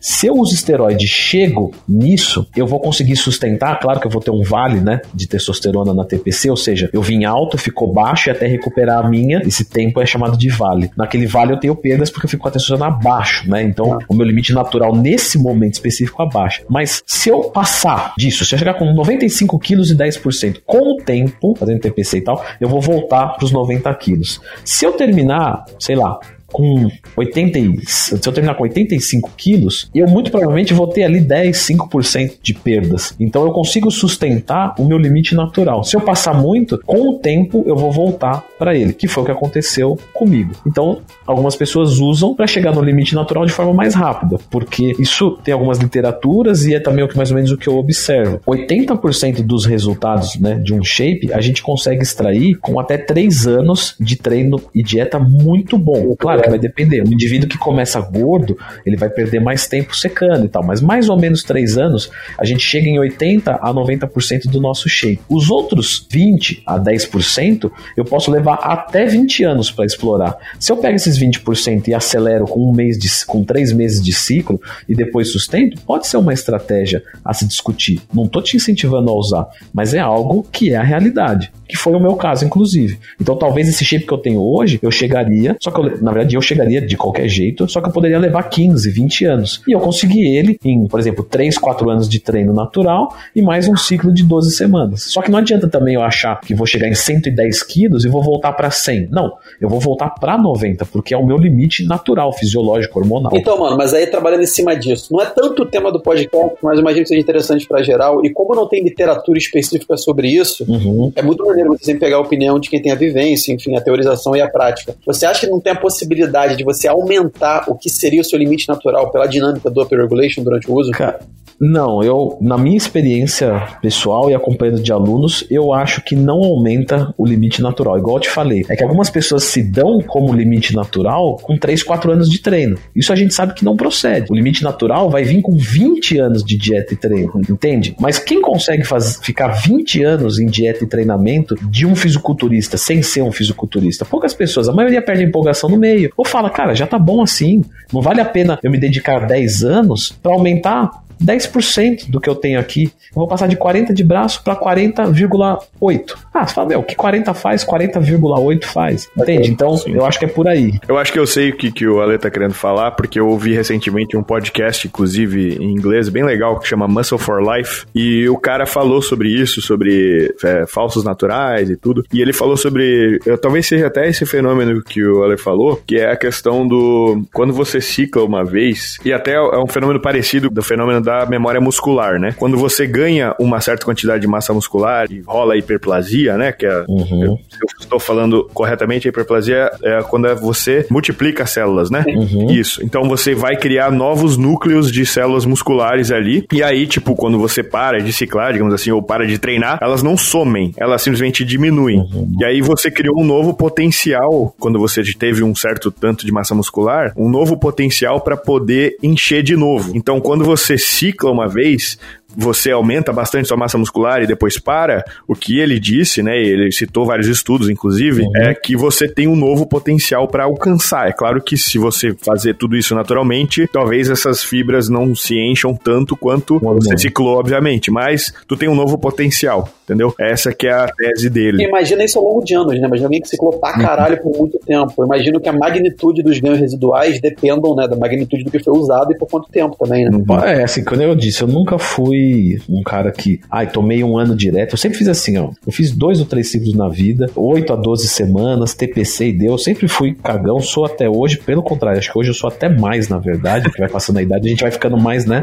Se eu uso esteroide chego nisso, eu vou conseguir sustentar, claro que eu vou ter um vale, né, de testosterona na TPC, ou seja, eu vim alto, ficou baixo e até recuperar a minha, esse tempo é chamado de vale. Naquele vale eu tenho perdas porque eu fico com a testosterona abaixo, né? Então, o meu limite natural nesse momento específico abaixo. Mas se eu passar disso, se eu chegar com 95 quilos e 10%, com o tempo, fazendo TPC e tal, eu vou voltar para os 90 quilos. Se eu terminar, sei lá, com 80, se eu terminar com 85 quilos, eu muito provavelmente vou ter ali 10, 5% de perdas. Então eu consigo sustentar o meu limite natural. Se eu passar muito, com o tempo eu vou voltar para ele, que foi o que aconteceu comigo. Então, algumas pessoas usam para chegar no limite natural de forma mais rápida, porque isso tem algumas literaturas e é também o que mais ou menos o que eu observo. 80% dos resultados, né, de um shape, a gente consegue extrair com até 3 anos de treino e dieta muito bom. Claro, Claro que vai depender. Um indivíduo que começa gordo, ele vai perder mais tempo secando e tal. Mas mais ou menos 3 anos, a gente chega em 80 a 90% do nosso shape. Os outros 20 a 10%, eu posso levar até 20 anos para explorar. Se eu pego esses 20% e acelero com um mês de, com três meses de ciclo e depois sustento, pode ser uma estratégia a se discutir. Não estou te incentivando a usar, mas é algo que é a realidade que foi o meu caso, inclusive. Então, talvez esse shape que eu tenho hoje, eu chegaria, só que eu, na verdade eu chegaria de qualquer jeito, só que eu poderia levar 15, 20 anos. E eu consegui ele em, por exemplo, 3, 4 anos de treino natural e mais um ciclo de 12 semanas. Só que não adianta também eu achar que vou chegar em 110 quilos e vou voltar para 100. Não, eu vou voltar para 90, porque é o meu limite natural, fisiológico, hormonal. Então, mano, mas aí trabalhando em cima disso, não é tanto o tema do podcast, mas imagino que seja interessante para geral. E como não tem literatura específica sobre isso, uhum. é muito maneiro você pegar a opinião de quem tem a vivência, enfim, a teorização e a prática. Você acha que não tem a possibilidade de você aumentar o que seria o seu limite natural pela dinâmica do upper regulation durante o uso? Cara, não, eu, na minha experiência pessoal e acompanhando de alunos, eu acho que não aumenta o limite natural. Igual eu te falei, é que algumas pessoas se dão como limite natural com 3, 4 anos de treino. Isso a gente sabe que não procede. O limite natural vai vir com 20 anos de dieta e treino, entende? Mas quem consegue faz, ficar 20 anos em dieta e treinamento de um fisiculturista sem ser um fisiculturista? Poucas pessoas, a maioria perde a empolgação no meio. Ou fala, cara, já tá bom assim. Não vale a pena eu me dedicar 10 anos para aumentar 10% do que eu tenho aqui. Eu vou passar de 40 de braço para 40,8. Ah, você fala, meu, o que 40 faz, 40,8 faz. Entende? Então, Sim. eu acho que é por aí. Eu acho que eu sei o que, que o Ale tá querendo falar, porque eu ouvi recentemente um podcast, inclusive em inglês, bem legal, que chama Muscle for Life. E o cara falou sobre isso, sobre é, falsos naturais e tudo. E ele falou sobre. Eu, talvez seja até esse fenômeno que o Ale falou, que é a questão do. Quando você cicla uma vez, e até é um fenômeno parecido do fenômeno da da memória muscular, né? Quando você ganha uma certa quantidade de massa muscular e rola a hiperplasia, né? Que é, uhum. eu, se eu estou falando corretamente, a hiperplasia é quando é você multiplica as células, né? Uhum. Isso. Então você vai criar novos núcleos de células musculares ali. E aí, tipo, quando você para de ciclar, digamos assim, ou para de treinar, elas não somem, elas simplesmente diminuem. Uhum. E aí você criou um novo potencial, quando você teve um certo tanto de massa muscular, um novo potencial para poder encher de novo. Então, quando você cicla uma vez, você aumenta bastante sua massa muscular e depois para, o que ele disse, né, ele citou vários estudos, inclusive, uhum. é que você tem um novo potencial para alcançar. É claro que se você fazer tudo isso naturalmente, talvez essas fibras não se encham tanto quanto uhum. você ciclou, obviamente, mas tu tem um novo potencial, entendeu? Essa que é a tese dele. Imagina isso ao longo de anos, né? Imagina alguém que ciclou pra uhum. caralho uhum. por muito tempo. Eu imagino que a magnitude dos ganhos residuais dependam, né, da magnitude do que foi usado e por quanto tempo também, né? Uhum. É, assim, quando eu disse, eu nunca fui fui um cara que, ai, tomei um ano direto. Eu sempre fiz assim, ó. Eu fiz dois ou três ciclos na vida, 8 a 12 semanas, TPC e deu. Eu sempre fui cagão, sou até hoje. Pelo contrário, acho que hoje eu sou até mais, na verdade, porque vai passando a idade, a gente vai ficando mais, né?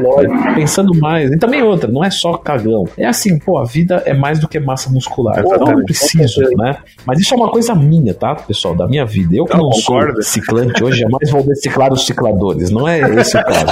Pensando mais. E também outra, não é só cagão. É assim, pô, a vida é mais do que massa muscular. Pô, não preciso, né? Mas isso é uma coisa minha, tá, pessoal? Da minha vida. Eu que não, não sou ciclante hoje, jamais vou deciclar os cicladores. Não é esse o caso.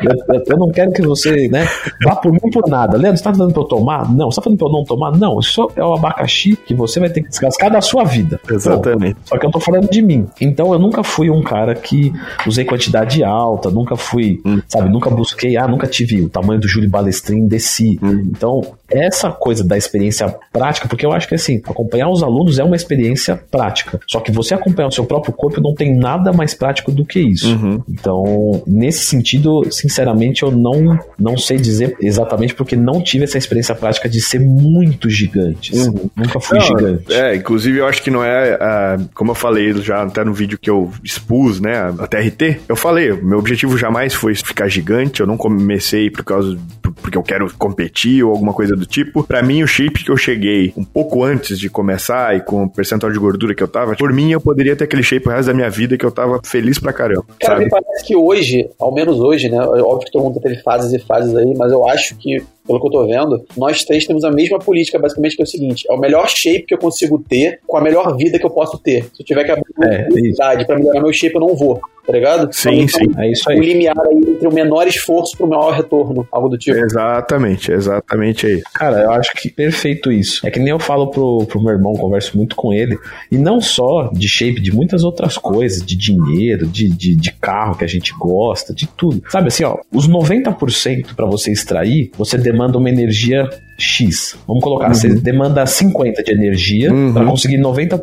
Eu, eu, eu não quero que você, né, vá por mim por nada. Leandro, você tá falando pra eu tomar? Não. Você tá falando pra eu não tomar? Não. Isso é o abacaxi que você vai ter que descascar da sua vida. Exatamente. só que eu tô falando de mim. Então eu nunca fui um cara que usei quantidade alta, nunca fui, hum. sabe, nunca busquei, ah, nunca tive o tamanho do Júlio Balestrin, desci. Hum. Então, essa coisa da experiência prática, porque eu acho que assim, acompanhar os alunos é uma experiência prática. Só que você acompanhar o seu próprio corpo não tem nada mais prático do que isso. Uhum. Então, nesse sentido, sinceramente, eu não, não sei dizer exatamente porque não tive essa experiência prática de ser muito gigante. Assim. Uhum. Nunca fui não, gigante. É, inclusive eu acho que não é, uh, como eu falei já até no vídeo que eu expus, né, a TRT, eu falei, meu objetivo jamais foi ficar gigante, eu não comecei por causa porque eu quero competir ou alguma coisa do tipo. Para mim, o shape que eu cheguei um pouco antes de começar e com o percentual de gordura que eu tava, por mim, eu poderia ter aquele shape o resto da minha vida que eu tava feliz pra caramba. Cara, sabe? me parece que hoje, ao menos hoje, né? Óbvio que todo mundo teve fases e fases aí, mas eu acho que pelo que eu tô vendo, nós três temos a mesma política, basicamente, que é o seguinte: é o melhor shape que eu consigo ter com a melhor vida que eu posso ter. Se eu tiver que abrir é, é para melhorar meu shape, eu não vou tá ligado? Sim, então, sim. É isso aí. O limiar aí entre o menor esforço pro maior retorno, algo do tipo. Exatamente, exatamente aí. Cara, eu acho que perfeito isso. É que nem eu falo pro, pro meu irmão, converso muito com ele, e não só de shape, de muitas outras coisas, de dinheiro, de, de, de carro que a gente gosta, de tudo. Sabe assim, ó, os 90% para você extrair, você demanda uma energia X. Vamos colocar, uhum. você demanda 50 de energia uhum. para conseguir 90%.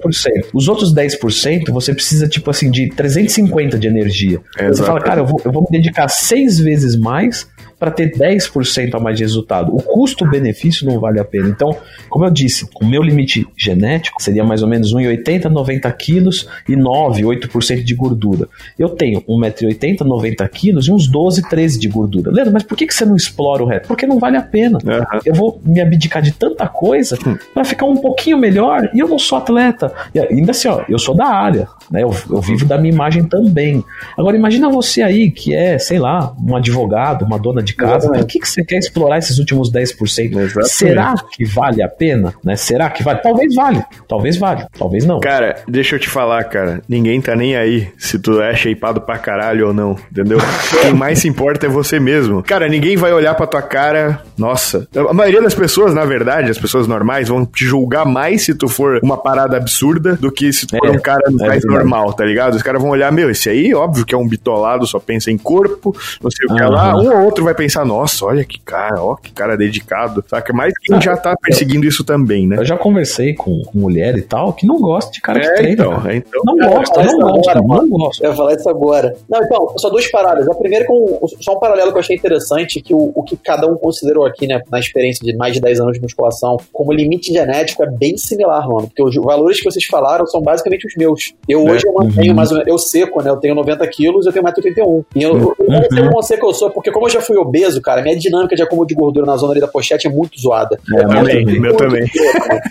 Os outros 10% você precisa, tipo assim, de 350 de energia. É você fala, cara, eu vou, eu vou me dedicar seis vezes mais para ter 10% a mais de resultado. O custo-benefício não vale a pena. Então, como eu disse, o meu limite genético seria mais ou menos 1,80, 90 quilos e 9, 8% de gordura. Eu tenho 1,80m, 90 quilos e uns 12, 13 de gordura. Leandro, mas por que, que você não explora o resto? Porque não vale a pena. Uhum. Eu vou me abdicar de tanta coisa hum. para ficar um pouquinho melhor e eu não sou atleta. E ainda assim, ó, eu sou da área, né? Eu, eu vivo da minha imagem também. Agora, imagina você aí que é, sei lá, um advogado, uma dona de de casa, por que, que você quer explorar esses últimos 10%? Exatamente. Será que vale a pena? Né? Será que vale? Talvez vale, talvez vale, talvez não. Cara, deixa eu te falar, cara, ninguém tá nem aí se tu é shapeado pra caralho ou não, entendeu? Quem mais se importa é você mesmo. Cara, ninguém vai olhar pra tua cara, nossa. A maioria das pessoas, na verdade, as pessoas normais, vão te julgar mais se tu for uma parada absurda do que se tu for é, um cara é mais normal, tá ligado? Os caras vão olhar, meu, esse aí, óbvio que é um bitolado, só pensa em corpo, não sei o que lá. Um ou outro vai pensar, nossa, olha que cara, ó, que cara dedicado. Saca? Mas quem ah, já tá perseguindo isso também, né? Eu já conversei com, com mulher e tal que não gosta de cara é, que treina. Então, é, então, não gosta, não gosta, agora, não gosta. Eu ia falar isso agora. Não, então, só duas paradas. A primeira, com, só um paralelo que eu achei interessante, que o, o que cada um considerou aqui, né, na experiência de mais de 10 anos de musculação, como limite genético é bem similar, mano. Porque os valores que vocês falaram são basicamente os meus. Eu é. hoje eu mantenho uhum. mais ou menos, eu seco, né? Eu tenho 90 quilos, eu tenho 1,81m. E eu, uhum. eu não sei como que eu sou, porque como eu já fui obeso, cara, cara. Minha dinâmica de acúmulo de gordura na zona ali da pochete é muito zoada. É, é também, muito, meu também.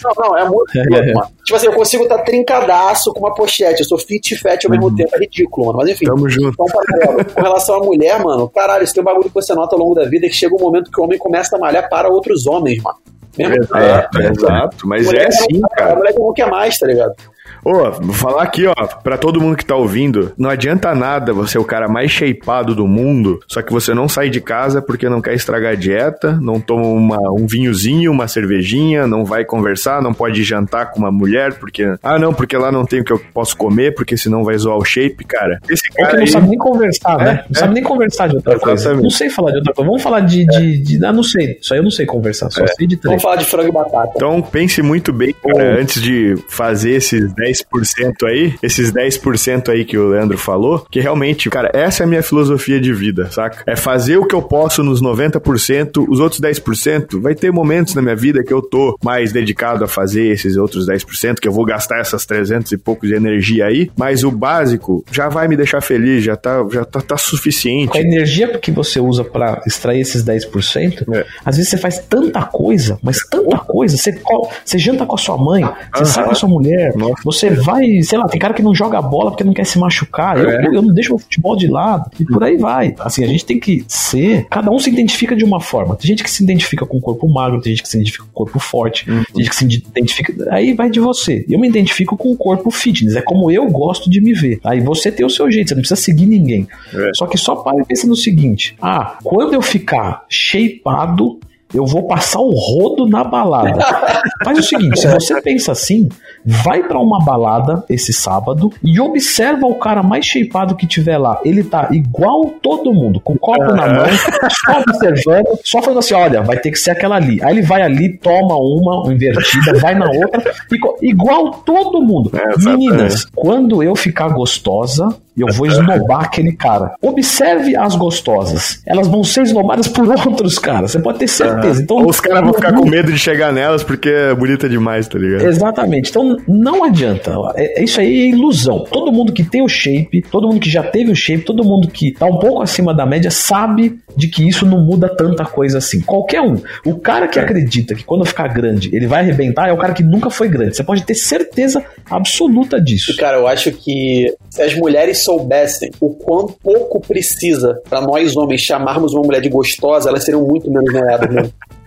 Não, não, é muito é. mano. Tipo assim, eu consigo estar tá trincadaço com uma pochete. Eu sou fit e fat ao mesmo uhum. tempo. É ridículo, mano. Mas enfim. Tamo junto. Então, com relação à mulher, mano, caralho, isso tem um bagulho que você nota ao longo da vida que chega um momento que o homem começa a malhar para outros homens, mano. Mesmo exato, é, exato. Mas é assim, cara. A mulher não quer mais, tá ligado? Ô, vou falar aqui, ó, pra todo mundo que tá ouvindo, não adianta nada você ser o cara mais shapeado do mundo, só que você não sai de casa porque não quer estragar a dieta, não toma uma, um vinhozinho, uma cervejinha, não vai conversar, não pode jantar com uma mulher porque, ah, não, porque lá não tem o que eu posso comer, porque senão vai zoar o shape, cara. Esse cara Ou que não aí... sabe nem conversar, é, né? Não é. sabe nem conversar de outra Exatamente. coisa. Não sei falar de outra coisa. Vamos falar de, de, de, Ah, não sei. Isso aí eu não sei conversar, só é. sei de três. Vamos falar de frango e batata. Então pense muito bem, cara, antes de fazer esses 10 10% aí, esses 10% aí que o Leandro falou, que realmente, cara, essa é a minha filosofia de vida, saca? É fazer o que eu posso nos 90%, os outros 10%, vai ter momentos na minha vida que eu tô mais dedicado a fazer esses outros 10%, que eu vou gastar essas 300 e poucos de energia aí, mas o básico já vai me deixar feliz, já tá, já tá, tá suficiente. A energia que você usa para extrair esses 10%, é. às vezes você faz tanta coisa, mas tanta coisa, você, você janta com a sua mãe, você sai com a sua mulher, Nossa. você vai, sei lá, tem cara que não joga bola porque não quer se machucar. É. Eu, eu não deixo o futebol de lado. E por aí vai. Assim, a gente tem que ser. Cada um se identifica de uma forma. Tem gente que se identifica com o corpo magro, tem gente que se identifica com o corpo forte, uhum. tem gente que se identifica. Aí vai de você. Eu me identifico com o corpo fitness. É como eu gosto de me ver. Aí você tem o seu jeito, você não precisa seguir ninguém. É. Só que só para e pensa no seguinte: ah, quando eu ficar shapeado, eu vou passar o rodo na balada. Faz o seguinte, se você pensa assim, vai para uma balada esse sábado e observa o cara mais shapeado que tiver lá. Ele tá igual todo mundo, com o copo na mão, só observando, só falando assim, olha, vai ter que ser aquela ali. Aí ele vai ali, toma uma invertida, vai na outra, igual todo mundo. É, Meninas, quando eu ficar gostosa, eu vou esnobar aquele cara. Observe as gostosas. Elas vão ser esnobadas por outros caras. Você pode ter certeza. Então, os caras vão ficar com medo de chegar nelas porque é bonita demais, tá ligado? Exatamente. Então não adianta. É, isso aí é ilusão. Todo mundo que tem o shape, todo mundo que já teve o shape, todo mundo que tá um pouco acima da média sabe de que isso não muda tanta coisa assim. Qualquer um. O cara que é. acredita que quando ficar grande ele vai arrebentar é o cara que nunca foi grande. Você pode ter certeza absoluta disso. Cara, eu acho que se as mulheres soubessem o quão pouco precisa para nós homens chamarmos uma mulher de gostosa, elas seriam muito menos noiadas mesmo.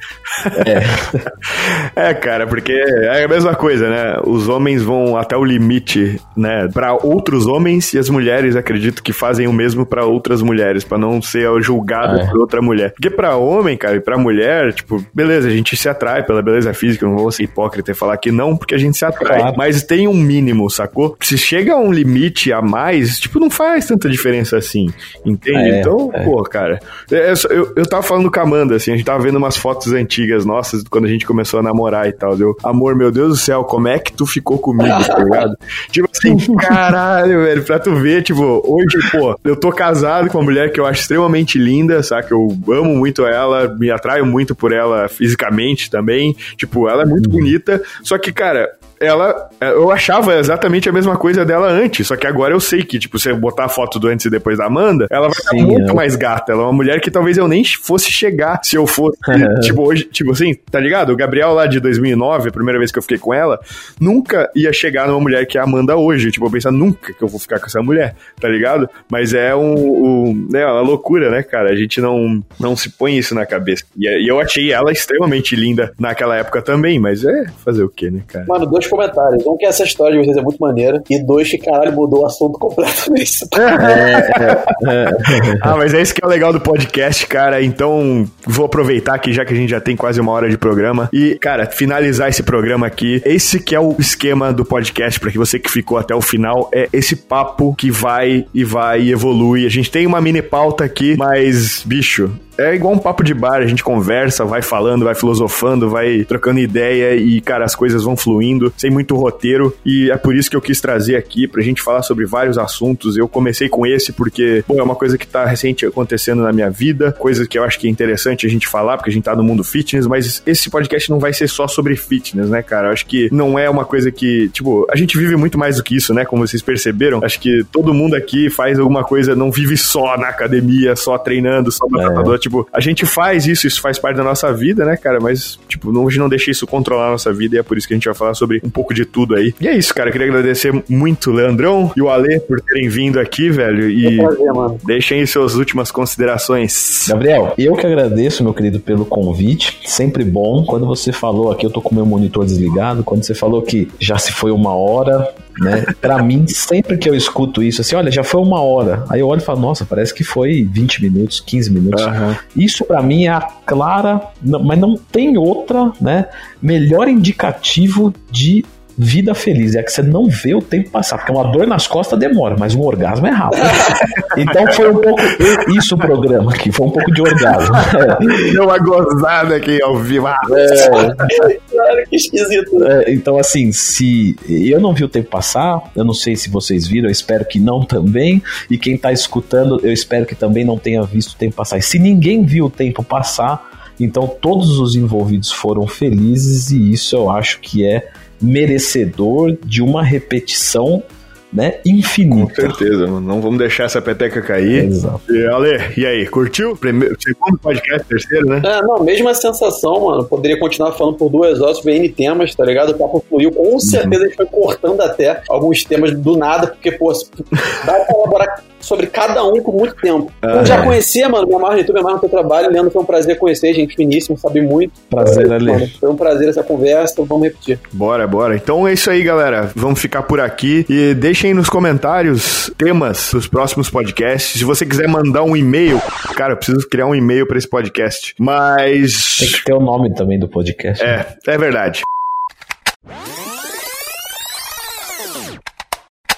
É. é, cara, porque é a mesma coisa, né? Os homens vão até o limite, né, para outros homens e as mulheres acredito que fazem o mesmo para outras mulheres, para não ser julgado é. por outra mulher. Porque para homem, cara, e para mulher, tipo, beleza, a gente se atrai pela beleza física, não vou ser hipócrita e falar que não, porque a gente se atrai, claro. mas tem um mínimo, sacou? Se chega a um limite a mais, tipo, não faz tanta diferença assim, entende? É, então, é. pô, cara, é, eu, eu tava falando com a Amanda, assim, a gente tava vendo umas fotos antigas nossas, quando a gente começou a namorar e tal, deu, amor, meu Deus do céu, como é que tu ficou comigo, tá ligado? tipo assim, caralho, velho, pra tu ver, tipo, hoje, pô, eu tô casado com uma mulher que eu acho extremamente linda, sabe? Eu amo muito ela, me atraio muito por ela fisicamente também, tipo, ela é muito bonita, só que, cara, ela. Eu achava exatamente a mesma coisa dela antes, só que agora eu sei que, tipo, se eu botar a foto do antes e depois da Amanda, ela vai Sim, muito é. mais gata. Ela é uma mulher que talvez eu nem fosse chegar se eu fosse. tipo, hoje, tipo assim, tá ligado? O Gabriel lá de 2009, a primeira vez que eu fiquei com ela, nunca ia chegar numa mulher que é a Amanda hoje. Tipo, eu pensar nunca que eu vou ficar com essa mulher, tá ligado? Mas é um, um né, uma loucura, né, cara? A gente não, não se põe isso na cabeça. E, e eu achei ela extremamente linda naquela época também, mas é fazer o quê, né, cara? Mano, dois comentários. Um que essa história de vocês é muito maneira. E dois que, caralho, mudou o assunto completamente. É, é, é. ah, mas é isso que é o legal do podcast, cara. Então, vou aproveitar aqui, já que a gente já tem quase uma hora de programa. E, cara, finalizar esse programa aqui. Esse que é o esquema do podcast, para que você que ficou até o final, é esse papo que vai e vai e evolui. A gente tem uma mini pauta aqui, mas, bicho, é igual um papo de bar, a gente conversa, vai falando, vai filosofando, vai trocando ideia e, cara, as coisas vão fluindo, sem muito roteiro. E é por isso que eu quis trazer aqui pra gente falar sobre vários assuntos. Eu comecei com esse porque, pô, é uma coisa que tá recente acontecendo na minha vida, coisa que eu acho que é interessante a gente falar, porque a gente tá no mundo fitness, mas esse podcast não vai ser só sobre fitness, né, cara? Eu acho que não é uma coisa que, tipo, a gente vive muito mais do que isso, né? Como vocês perceberam. Acho que todo mundo aqui faz alguma coisa, não vive só na academia, só treinando, só no é. Tipo, a gente faz isso, isso faz parte da nossa vida, né, cara? Mas, tipo, não, não deixa isso controlar a nossa vida e é por isso que a gente vai falar sobre um pouco de tudo aí. E é isso, cara. Eu queria agradecer muito o Leandrão e o Ale por terem vindo aqui, velho. E prazer, deixem suas últimas considerações. Gabriel, eu que agradeço, meu querido, pelo convite. Sempre bom. Quando você falou aqui, eu tô com meu monitor desligado. Quando você falou que já se foi uma hora, né? Pra mim, sempre que eu escuto isso, assim, olha, já foi uma hora. Aí eu olho e falo, nossa, parece que foi 20 minutos, 15 minutos. Uhum. Isso para mim é a clara, mas não tem outra, né? Melhor indicativo de vida feliz. É que você não vê o tempo passar, porque uma dor nas costas demora, mas um orgasmo é rápido. então foi um pouco isso o programa aqui, foi um pouco de orgasmo. Deu uma gozada aqui ao vivo. É. Claro, que esquisito. É, então, assim, se eu não vi o tempo passar, eu não sei se vocês viram, eu espero que não também. E quem tá escutando, eu espero que também não tenha visto o tempo passar. E se ninguém viu o tempo passar, então todos os envolvidos foram felizes e isso eu acho que é merecedor de uma repetição né, infinita. Com certeza, mano. Não vamos deixar essa peteca cair. Exato. E, Ale, e aí, curtiu? Primeiro, segundo podcast, terceiro, né? É, não, mesma sensação, mano. Poderia continuar falando por duas horas sobre N temas, tá ligado? O papo fluiu. Com certeza uhum. a gente foi cortando até alguns temas do nada, porque, pô, dá pra elaborar sobre cada um por muito tempo. Ah, eu já é. conhecia, mano, me amarro no YouTube, me amarro no teu trabalho. Leandro, foi um prazer conhecer, gente finíssimo, sabe muito. Prazer, Ale. Mano, foi um prazer essa conversa, então vamos repetir. Bora, bora. Então é isso aí, galera. Vamos ficar por aqui e deixem nos comentários temas dos próximos podcasts. Se você quiser mandar um e-mail, cara, eu preciso criar um e-mail para esse podcast. Mas. Tem que ter o nome também do podcast. É, né? é verdade.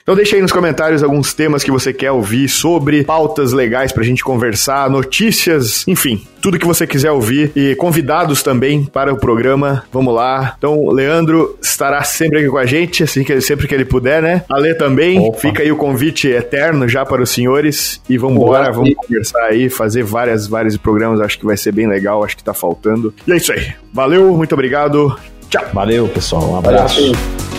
Então deixa aí nos comentários alguns temas que você quer ouvir sobre pautas legais pra gente conversar, notícias, enfim, tudo que você quiser ouvir e convidados também para o programa. Vamos lá. Então, Leandro estará sempre aqui com a gente, assim que sempre que ele puder, né? Ale também. Opa. Fica aí o convite eterno já para os senhores e vamos embora, vamos conversar aí, fazer várias vários programas, acho que vai ser bem legal, acho que tá faltando. E é isso aí. Valeu, muito obrigado. Tchau. Valeu, pessoal. Um abraço. Valeu.